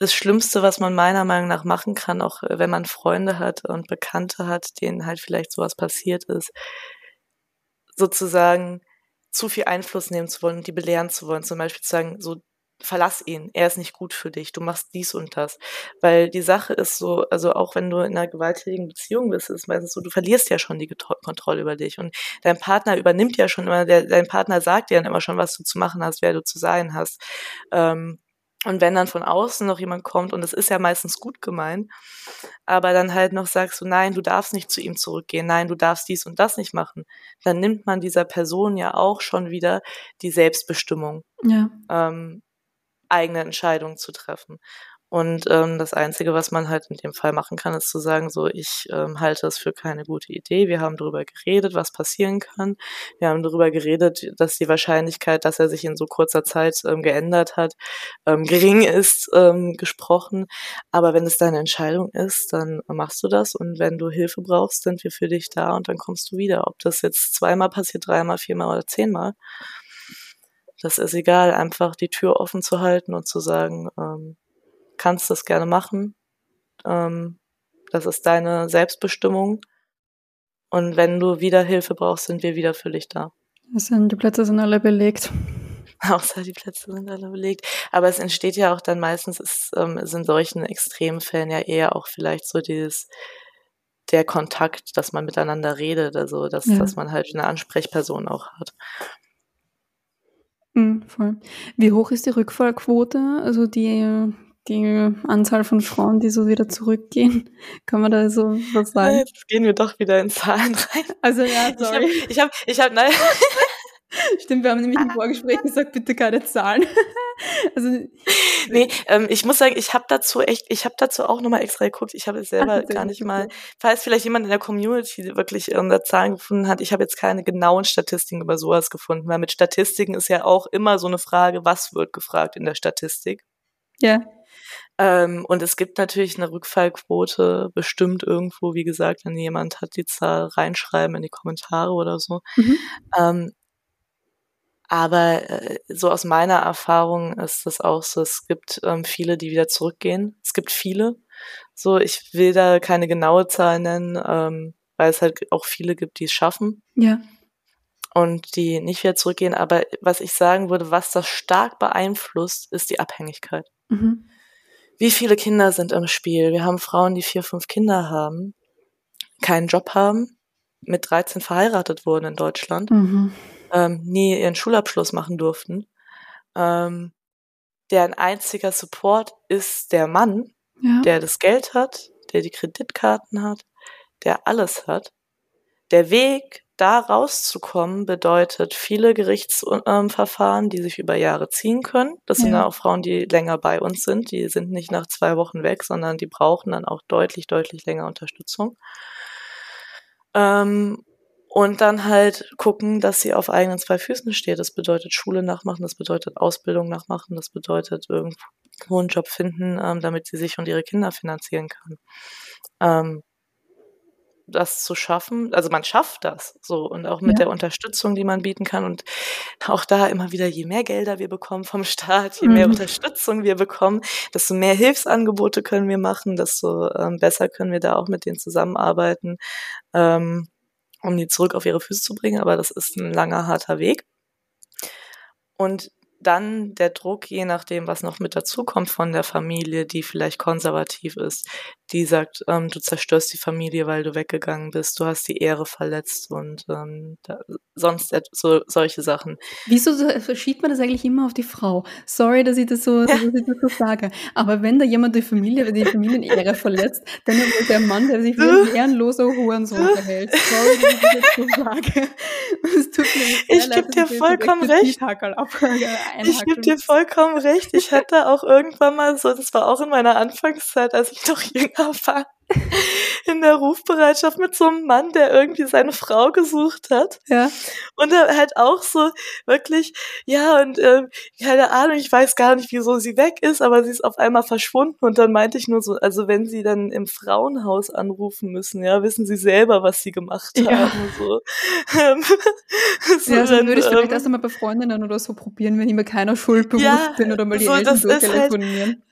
[SPEAKER 3] das Schlimmste, was man meiner Meinung nach machen kann, auch wenn man Freunde hat und Bekannte hat, denen halt vielleicht sowas passiert ist, sozusagen zu viel Einfluss nehmen zu wollen und die belehren zu wollen. Zum Beispiel zu sagen, so, verlass ihn, er ist nicht gut für dich, du machst dies und das. Weil die Sache ist so, also auch wenn du in einer gewalttätigen Beziehung bist, ist es meistens so, du verlierst ja schon die Kontrolle über dich und dein Partner übernimmt ja schon immer, der, dein Partner sagt dir dann immer schon, was du zu machen hast, wer du zu sein hast. Ähm, Und wenn dann von außen noch jemand kommt, und das ist ja meistens gut gemeint, aber dann halt noch sagst du, nein, du darfst nicht zu ihm zurückgehen, nein, du darfst dies und das nicht machen, dann nimmt man dieser Person ja auch schon wieder die Selbstbestimmung,
[SPEAKER 2] Ja.
[SPEAKER 3] ähm, eigene Entscheidungen zu treffen. Und ähm, das Einzige, was man halt in dem Fall machen kann, ist zu sagen, so, ich ähm, halte es für keine gute Idee. Wir haben darüber geredet, was passieren kann. Wir haben darüber geredet, dass die Wahrscheinlichkeit, dass er sich in so kurzer Zeit ähm, geändert hat, ähm, gering ist, ähm, gesprochen. Aber wenn es deine Entscheidung ist, dann machst du das. Und wenn du Hilfe brauchst, sind wir für dich da und dann kommst du wieder. Ob das jetzt zweimal passiert, dreimal, viermal oder zehnmal. Das ist egal, einfach die Tür offen zu halten und zu sagen, ähm, kannst das gerne machen. Ähm, das ist deine Selbstbestimmung. Und wenn du wieder Hilfe brauchst, sind wir wieder für dich da.
[SPEAKER 2] Sind, die Plätze sind alle belegt.
[SPEAKER 3] Außer die Plätze sind alle belegt. Aber es entsteht ja auch dann meistens, ist, ähm, ist in solchen Extremfällen ja eher auch vielleicht so dieses, der Kontakt, dass man miteinander redet, also dass,
[SPEAKER 2] Ja.
[SPEAKER 3] dass man halt eine Ansprechperson auch hat.
[SPEAKER 2] Mhm, voll. Wie hoch ist die Rückfallquote? Also die, die Anzahl von Frauen, die so wieder zurückgehen? Kann man da so was sagen?
[SPEAKER 3] Jetzt gehen wir doch wieder in Zahlen rein.
[SPEAKER 2] Also ja,
[SPEAKER 3] Ich habe,
[SPEAKER 2] sorry.
[SPEAKER 3] ich habe, ich hab, nein,
[SPEAKER 2] Stimmt, wir haben nämlich im Vorgespräch gesagt, bitte keine Zahlen. also
[SPEAKER 3] nee, ähm, ich muss sagen, ich habe dazu echt, ich habe dazu auch nochmal extra geguckt. Ich habe es selber
[SPEAKER 2] Ah, sehr
[SPEAKER 3] gar nicht mal, falls vielleicht jemand in der Community wirklich da Zahlen gefunden hat, ich habe jetzt keine genauen Statistiken über sowas gefunden, weil mit Statistiken ist ja auch immer so eine Frage, was wird gefragt in der Statistik.
[SPEAKER 2] ja,
[SPEAKER 3] Ähm, und es gibt natürlich eine Rückfallquote, bestimmt irgendwo, wie gesagt, wenn jemand hat, die Zahl reinschreiben in die Kommentare oder so.
[SPEAKER 2] Mhm.
[SPEAKER 3] Ähm, aber äh, so aus meiner Erfahrung ist das auch so, es gibt ähm, viele, die wieder zurückgehen. Es gibt viele. So, ich will da keine genaue Zahl nennen, ähm, weil es halt auch viele gibt, die es schaffen
[SPEAKER 2] ja,
[SPEAKER 3] und die nicht wieder zurückgehen. Aber was ich sagen würde, was das stark beeinflusst, ist die Abhängigkeit.
[SPEAKER 2] mhm.
[SPEAKER 3] Wie viele Kinder sind im Spiel? Wir haben Frauen, die vier, fünf Kinder haben, keinen Job haben, mit 13 verheiratet wurden in Deutschland,
[SPEAKER 2] Mhm.
[SPEAKER 3] Ähm, nie ihren Schulabschluss machen durften. Ähm, deren einziger Support ist der Mann,
[SPEAKER 2] ja,
[SPEAKER 3] der das Geld hat, der die Kreditkarten hat, der alles hat. Der Weg, da rauszukommen, bedeutet viele Gerichtsverfahren, die sich über Jahre ziehen können. Das sind
[SPEAKER 2] Ja.
[SPEAKER 3] dann auch Frauen, die länger bei uns sind. Die sind nicht nach zwei Wochen weg, sondern die brauchen dann auch deutlich, deutlich länger Unterstützung. Ähm, und dann halt gucken, dass sie auf eigenen zwei Füßen steht. Das bedeutet Schule nachmachen, das bedeutet Ausbildung nachmachen, das bedeutet irgendwo einen Job finden, ähm, damit sie sich und ihre Kinder finanzieren kann. Ähm, das zu schaffen, also man schafft das so und auch mit
[SPEAKER 2] Ja.
[SPEAKER 3] der Unterstützung, die man bieten kann und auch da immer wieder, je mehr Gelder wir bekommen vom Staat, je mehr
[SPEAKER 2] Mhm.
[SPEAKER 3] Unterstützung wir bekommen, desto mehr Hilfsangebote können wir machen, desto ähm, besser können wir da auch mit denen zusammenarbeiten, ähm, um die zurück auf ihre Füße zu bringen, aber das ist ein langer, harter Weg. Und dann der Druck, je nachdem, was noch mit dazukommt von der Familie, die vielleicht konservativ ist, die sagt, ähm, du zerstörst die Familie, weil du weggegangen bist, du hast die Ehre verletzt und ähm, da, sonst so, solche Sachen.
[SPEAKER 2] Wieso so- verschiebt man das eigentlich immer auf die Frau? Sorry, dass ich das so, dass ich das so sage. Aber wenn da jemand die Familie, die Familienehre verletzt, dann ist der Mann, der sich wie ein ehrenloser Hurensohn verhält. Sorry, dass ich das jetzt so sage. Es tut mir
[SPEAKER 3] Ich
[SPEAKER 2] leid,
[SPEAKER 3] geb
[SPEAKER 2] dass
[SPEAKER 3] dir vollkommen recht.
[SPEAKER 2] Ab-
[SPEAKER 3] Ich gebe dir vollkommen recht. Ich hatte auch irgendwann mal so, das war auch in meiner Anfangszeit, als ich noch jünger war, in der Rufbereitschaft mit so einem Mann, der irgendwie seine Frau gesucht hat.
[SPEAKER 2] Ja,
[SPEAKER 3] Und er halt auch so wirklich, ja, und ähm, keine Ahnung, ich weiß gar nicht, wieso sie weg ist, aber sie ist auf einmal verschwunden. Und dann meinte ich nur so, also wenn sie dann im Frauenhaus anrufen müssen, ja, wissen sie selber, was sie gemacht
[SPEAKER 2] Ja.
[SPEAKER 3] haben. So. Ähm, so
[SPEAKER 2] ja also
[SPEAKER 3] dann,
[SPEAKER 2] würde ich vielleicht
[SPEAKER 3] ähm,
[SPEAKER 2] erst einmal bei Freundinnen oder so probieren, wenn ich mir keiner Schuld bewusst
[SPEAKER 3] Ja,
[SPEAKER 2] bin oder mal die
[SPEAKER 3] so,
[SPEAKER 2] Eltern
[SPEAKER 3] halt-
[SPEAKER 2] durchtelefonieren.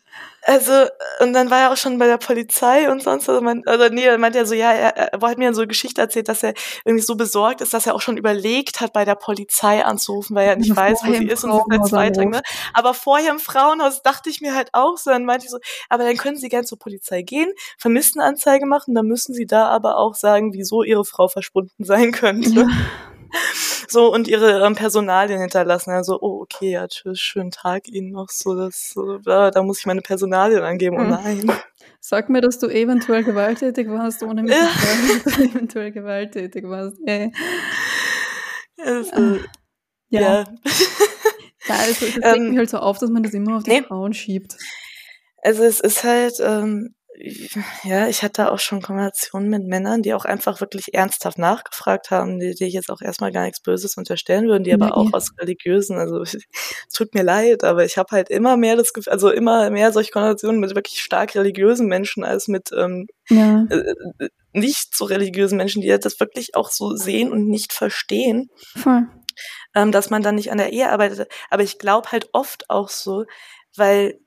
[SPEAKER 3] Also, und dann war er auch schon bei der Polizei und sonst, also, man, also nee, er meinte ja so, ja, er, er hat mir so eine Geschichte erzählt, dass er irgendwie so besorgt ist, dass er auch schon überlegt hat, bei der Polizei anzurufen, weil er nicht
[SPEAKER 2] Also
[SPEAKER 3] weiß, wo sie ist und sie
[SPEAKER 2] Frauenhaus
[SPEAKER 3] halt zweitrangig. Ne? Aber vorher im Frauenhaus dachte ich mir halt auch so, dann meinte ich so, aber dann können Sie gern zur Polizei gehen, Vermisstenanzeige machen, dann müssen Sie da aber auch sagen, wieso Ihre Frau verschwunden sein könnte. so und ihre ähm, Personalien hinterlassen. Also, oh, okay, ja, tschüss, schönen Tag Ihnen noch so, das, so, da, da muss ich meine Personalien angeben. Oh hm. nein.
[SPEAKER 2] Sag mir, dass du eventuell gewalttätig warst, ohne mich zu fragen, dass du eventuell gewalttätig warst. Ey. Also, ja. ja. Ja, also es regt mich halt so auf, dass man das immer auf die nee. Frauen schiebt.
[SPEAKER 3] Also es ist halt, ähm, ja, ich hatte auch schon Konversationen mit Männern, die auch einfach wirklich ernsthaft nachgefragt haben, die, die ich jetzt auch erstmal gar nichts Böses unterstellen würden, die aber auch aus religiösen, also es tut mir leid, aber ich habe halt immer mehr das Gefühl, also immer mehr solche Konversationen mit wirklich stark religiösen Menschen als mit ähm, ja. äh, äh nicht so religiösen Menschen, die das wirklich auch so sehen und nicht verstehen. Voll. Ähm, dass man dann nicht an der Ehe arbeitet. Aber ich glaube halt oft auch so, weil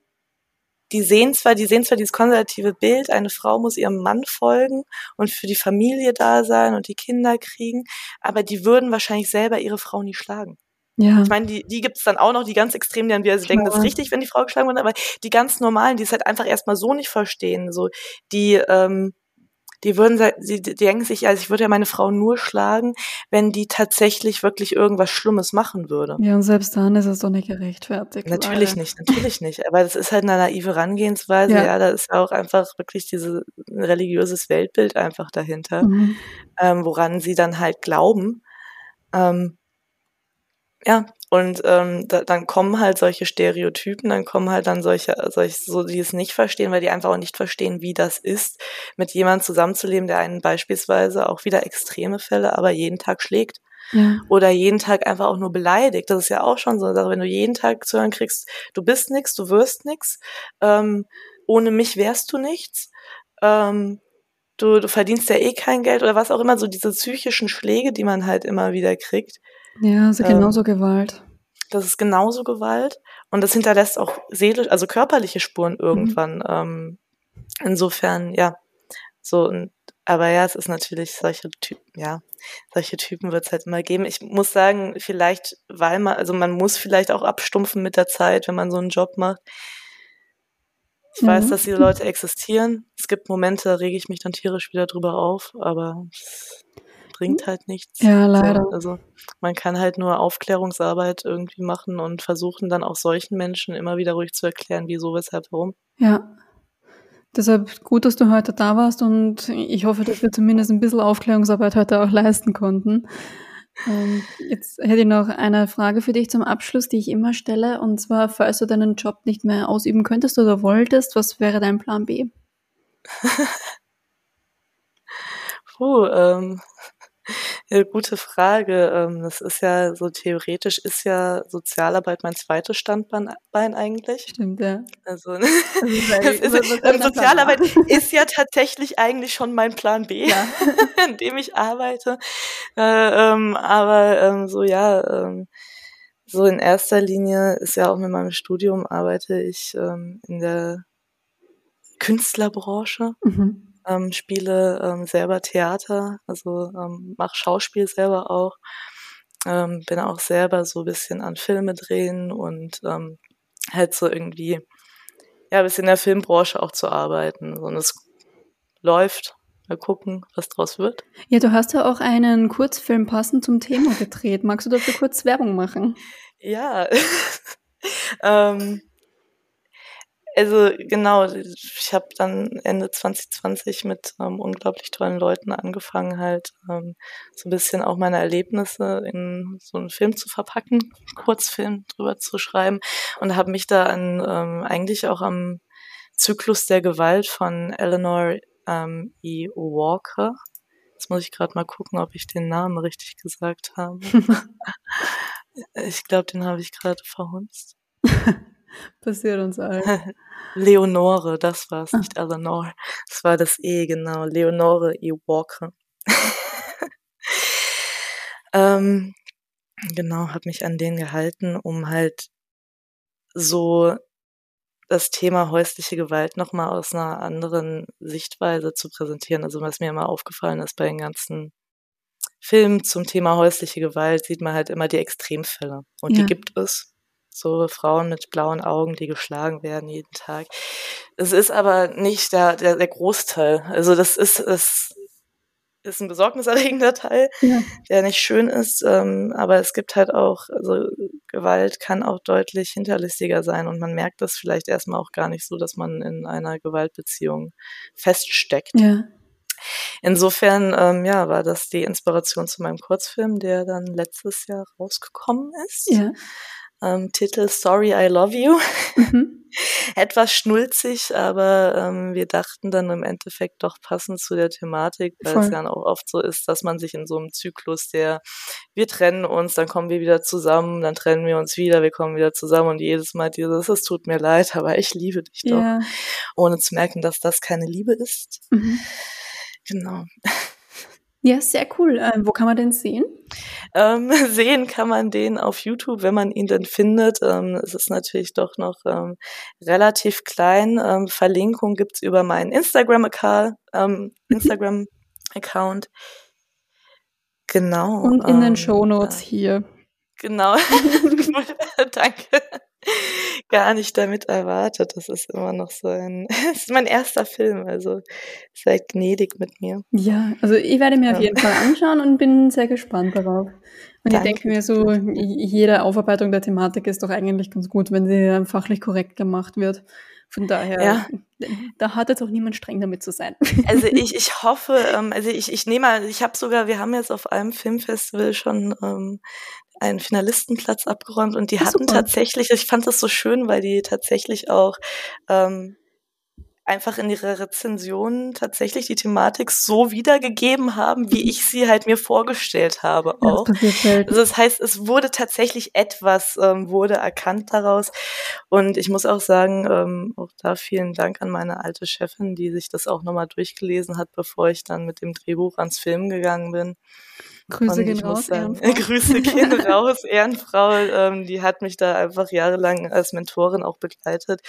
[SPEAKER 3] die sehen zwar, die sehen zwar dieses konservative Bild, eine Frau muss ihrem Mann folgen und für die Familie da sein und die Kinder kriegen, aber die würden wahrscheinlich selber ihre Frau nie schlagen. Ja. Ich meine, die, die gibt es dann auch noch, die ganz extremen, die dann wieder denken, das ist richtig, wenn die Frau geschlagen wird, aber die ganz normalen, die es halt einfach erstmal so nicht verstehen, so, die, ähm, die würden, sie denken sich, also ich würde ja meine Frau nur schlagen, wenn die tatsächlich wirklich irgendwas Schlimmes machen würde.
[SPEAKER 2] Ja, und selbst dann ist es doch nicht gerechtfertigt.
[SPEAKER 3] Natürlich weil. nicht, natürlich nicht. Aber das ist halt eine naive Herangehensweise. Ja, ja da ist auch einfach wirklich dieses religiöses Weltbild einfach dahinter, mhm. ähm, woran sie dann halt glauben. Ähm, ja, und ähm, da, dann kommen halt solche Stereotypen, dann kommen halt dann solche, solche, so die es nicht verstehen, weil die einfach auch nicht verstehen, wie das ist, mit jemandem zusammenzuleben, der einen beispielsweise auch wieder extreme Fälle, aber jeden Tag schlägt. Ja. Oder jeden Tag einfach auch nur beleidigt. Das ist ja auch schon so eine Sache, wenn du jeden Tag zu hören kriegst, du bist nix, du wirst nix, ähm, ohne mich wärst du nichts. Ähm, du, du verdienst ja eh kein Geld oder was auch immer, so diese psychischen Schläge, die man halt immer wieder kriegt.
[SPEAKER 2] Ja, also genauso ähm, Gewalt.
[SPEAKER 3] Das ist genauso Gewalt und das hinterlässt auch seelisch, also körperliche Spuren mhm. irgendwann. Mhm. Ähm, insofern, ja, so aber ja, es ist natürlich solche Typen, ja, solche Typen wird es halt immer geben. Ich muss sagen, vielleicht, weil man, also man muss vielleicht auch abstumpfen mit der Zeit, wenn man so einen Job macht. Ich mhm. weiß, dass diese Leute existieren. Es gibt Momente, da rege ich mich dann tierisch wieder drüber auf, aber bringt halt nichts.
[SPEAKER 2] Ja, leider.
[SPEAKER 3] Also man kann halt nur Aufklärungsarbeit irgendwie machen und versuchen dann auch solchen Menschen immer wieder ruhig zu erklären, wieso, weshalb, warum.
[SPEAKER 2] Ja. Deshalb gut, dass du heute da warst und ich hoffe, dass wir zumindest ein bisschen Aufklärungsarbeit heute auch leisten konnten. Und jetzt hätte ich noch eine Frage für dich zum Abschluss, die ich immer stelle. Und zwar, falls du deinen Job nicht mehr ausüben könntest oder wolltest, was wäre dein Plan B?
[SPEAKER 3] Puh, ähm, ja, gute Frage. Ähm, das ist ja so theoretisch ist ja Sozialarbeit mein zweites Standbein eigentlich.
[SPEAKER 2] Stimmt, ja.
[SPEAKER 3] Also, also ist, ähm, Sozialarbeit ist ja tatsächlich eigentlich schon mein Plan B, ja. in dem ich arbeite. Äh, ähm, aber ähm, so ja, so in erster Linie ist ja auch mit meinem Studium arbeite ich in der Künstlerbranche. Mhm ähm, spiele ähm, selber Theater, also ähm, mache Schauspiel selber auch, ähm, bin auch selber so ein bisschen an Filme drehen und ähm, halt so irgendwie, ja, ein bisschen in der Filmbranche auch zu arbeiten. Und es läuft. Mal gucken, was draus wird.
[SPEAKER 2] Ja, du hast ja auch einen Kurzfilm passend zum Thema gedreht. Magst du dafür kurz Werbung machen?
[SPEAKER 3] Ja. ähm, also genau, ich habe dann Ende 2020 mit ähm, unglaublich tollen Leuten angefangen, halt ähm, so ein bisschen auch meine Erlebnisse in so einen Film zu verpacken, Kurzfilm drüber zu schreiben und habe mich da an ähm, eigentlich auch am Zyklus der Gewalt von Eleanor ähm, E. Walker. Jetzt muss ich gerade mal gucken, ob ich den Namen richtig gesagt habe. ich glaube, den habe ich gerade verhunzt.
[SPEAKER 2] Passiert uns allen.
[SPEAKER 3] Leonore, das war es, ah. nicht Eleanor. Das war das E, genau. Leonore E. Walker. ähm, genau, habe mich an den gehalten, um halt so das Thema häusliche Gewalt nochmal aus einer anderen Sichtweise zu präsentieren. Also was mir immer aufgefallen ist bei den ganzen Filmen zum Thema häusliche Gewalt, sieht man halt immer die Extremfälle. Und ja. die gibt es so Frauen mit blauen Augen, die geschlagen werden jeden Tag. Es ist aber nicht der, der, der Großteil. Also das ist, es ist ein besorgniserregender Teil, ja. der nicht schön ist. Ähm, aber es gibt halt auch, also Gewalt kann auch deutlich hinterlistiger sein und man merkt das vielleicht erstmal auch gar nicht so, dass man in einer Gewaltbeziehung feststeckt. Ja. Insofern, ähm, ja, war das die Inspiration zu meinem Kurzfilm, der dann letztes Jahr rausgekommen ist. Ja. Ähm, Titel Sorry, I Love You. Mhm. Etwas schnulzig, aber ähm, wir dachten dann im Endeffekt doch passend zu der Thematik, weil Voll. es ja auch oft so ist, dass man sich in so einem Zyklus, der wir trennen uns, dann kommen wir wieder zusammen, dann trennen wir uns wieder, wir kommen wieder zusammen und jedes Mal dieses, es tut mir leid, aber ich liebe dich doch, ja. ohne zu merken, dass das keine Liebe ist. Mhm. Genau.
[SPEAKER 2] Ja, sehr cool. Ähm, wo kann man den sehen?
[SPEAKER 3] Ähm, sehen kann man den auf YouTube, wenn man ihn denn findet. Ähm, es ist natürlich doch noch ähm, relativ klein. Ähm, Verlinkung gibt's über meinen Instagram-Account. Ähm, Instagram -Account. Genau.
[SPEAKER 2] Und in den Show Notes hier.
[SPEAKER 3] Genau. Danke. gar nicht damit erwartet. Das ist immer noch so ein, es ist mein erster Film, also seid gnädig mit mir.
[SPEAKER 2] Ja, also ich werde mir ja. auf jeden Fall anschauen und bin sehr gespannt darauf. Und Danke. ich denke mir so, jede Aufarbeitung der Thematik ist doch eigentlich ganz gut, wenn sie fachlich korrekt gemacht wird. Von daher, ja. da hat jetzt auch niemand streng damit zu sein.
[SPEAKER 3] Also ich, ich hoffe, ähm, also ich, ich nehme, ich habe sogar, wir haben jetzt auf einem Filmfestival schon ähm, einen Finalistenplatz abgeräumt und die hatten super. tatsächlich, ich fand das so schön, weil die tatsächlich auch ähm, einfach in ihrer Rezension tatsächlich die Thematik so wiedergegeben haben, wie ich sie halt mir vorgestellt habe auch. Halt. Also das heißt, es wurde tatsächlich etwas, ähm, wurde erkannt daraus. Und ich muss auch sagen, ähm, auch da vielen Dank an meine alte Chefin, die sich das auch nochmal durchgelesen hat, bevor ich dann mit dem Drehbuch ans Film gegangen bin.
[SPEAKER 2] Grüße gehen raus, sagen,
[SPEAKER 3] Ehrenfrau. Grüße gehen raus, Ehrenfrau. Ähm, die hat mich da einfach jahrelang als Mentorin auch begleitet.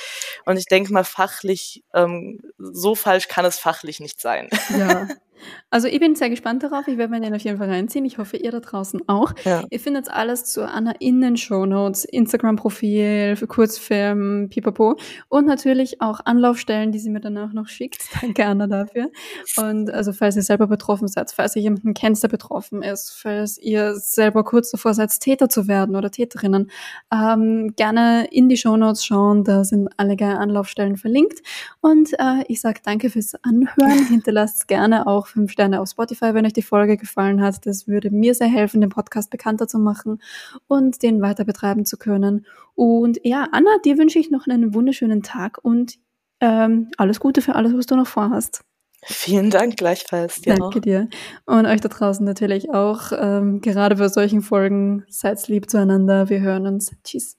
[SPEAKER 3] Und ich denke mal, fachlich, ähm, so falsch kann es fachlich nicht sein.
[SPEAKER 2] Ja, Also ich bin sehr gespannt darauf. Ich werde mir den auf jeden Fall reinziehen. Ich hoffe, ihr da draußen auch. Ja. Ihr findet alles zu Anna in den Show Notes, Instagram-Profil, für Kurzfilm, pipapo. Und natürlich auch Anlaufstellen, die sie mir danach noch schickt. Danke, Anna, dafür. Und also, falls ihr selber betroffen seid, falls ihr jemanden kennt, der betroffen ist, falls ihr selber kurz davor seid, Täter zu werden oder Täterinnen, ähm, gerne in die Show Notes schauen. Da sind alle Anlaufstellen verlinkt. Und äh, ich sage danke fürs Anhören. Hinterlasst gerne auch fünf Sterne auf Spotify, wenn euch die Folge gefallen hat. Das würde mir sehr helfen, den Podcast bekannter zu machen und den weiter betreiben zu können. Und ja, Anna, dir wünsche ich noch einen wunderschönen Tag und ähm, alles Gute für alles, was du noch vorhast.
[SPEAKER 3] Vielen Dank gleichfalls.
[SPEAKER 2] Dir Danke auch. dir. Und euch da draußen natürlich auch. Ähm, gerade bei solchen Folgen seid lieb zueinander. Wir hören uns. Tschüss.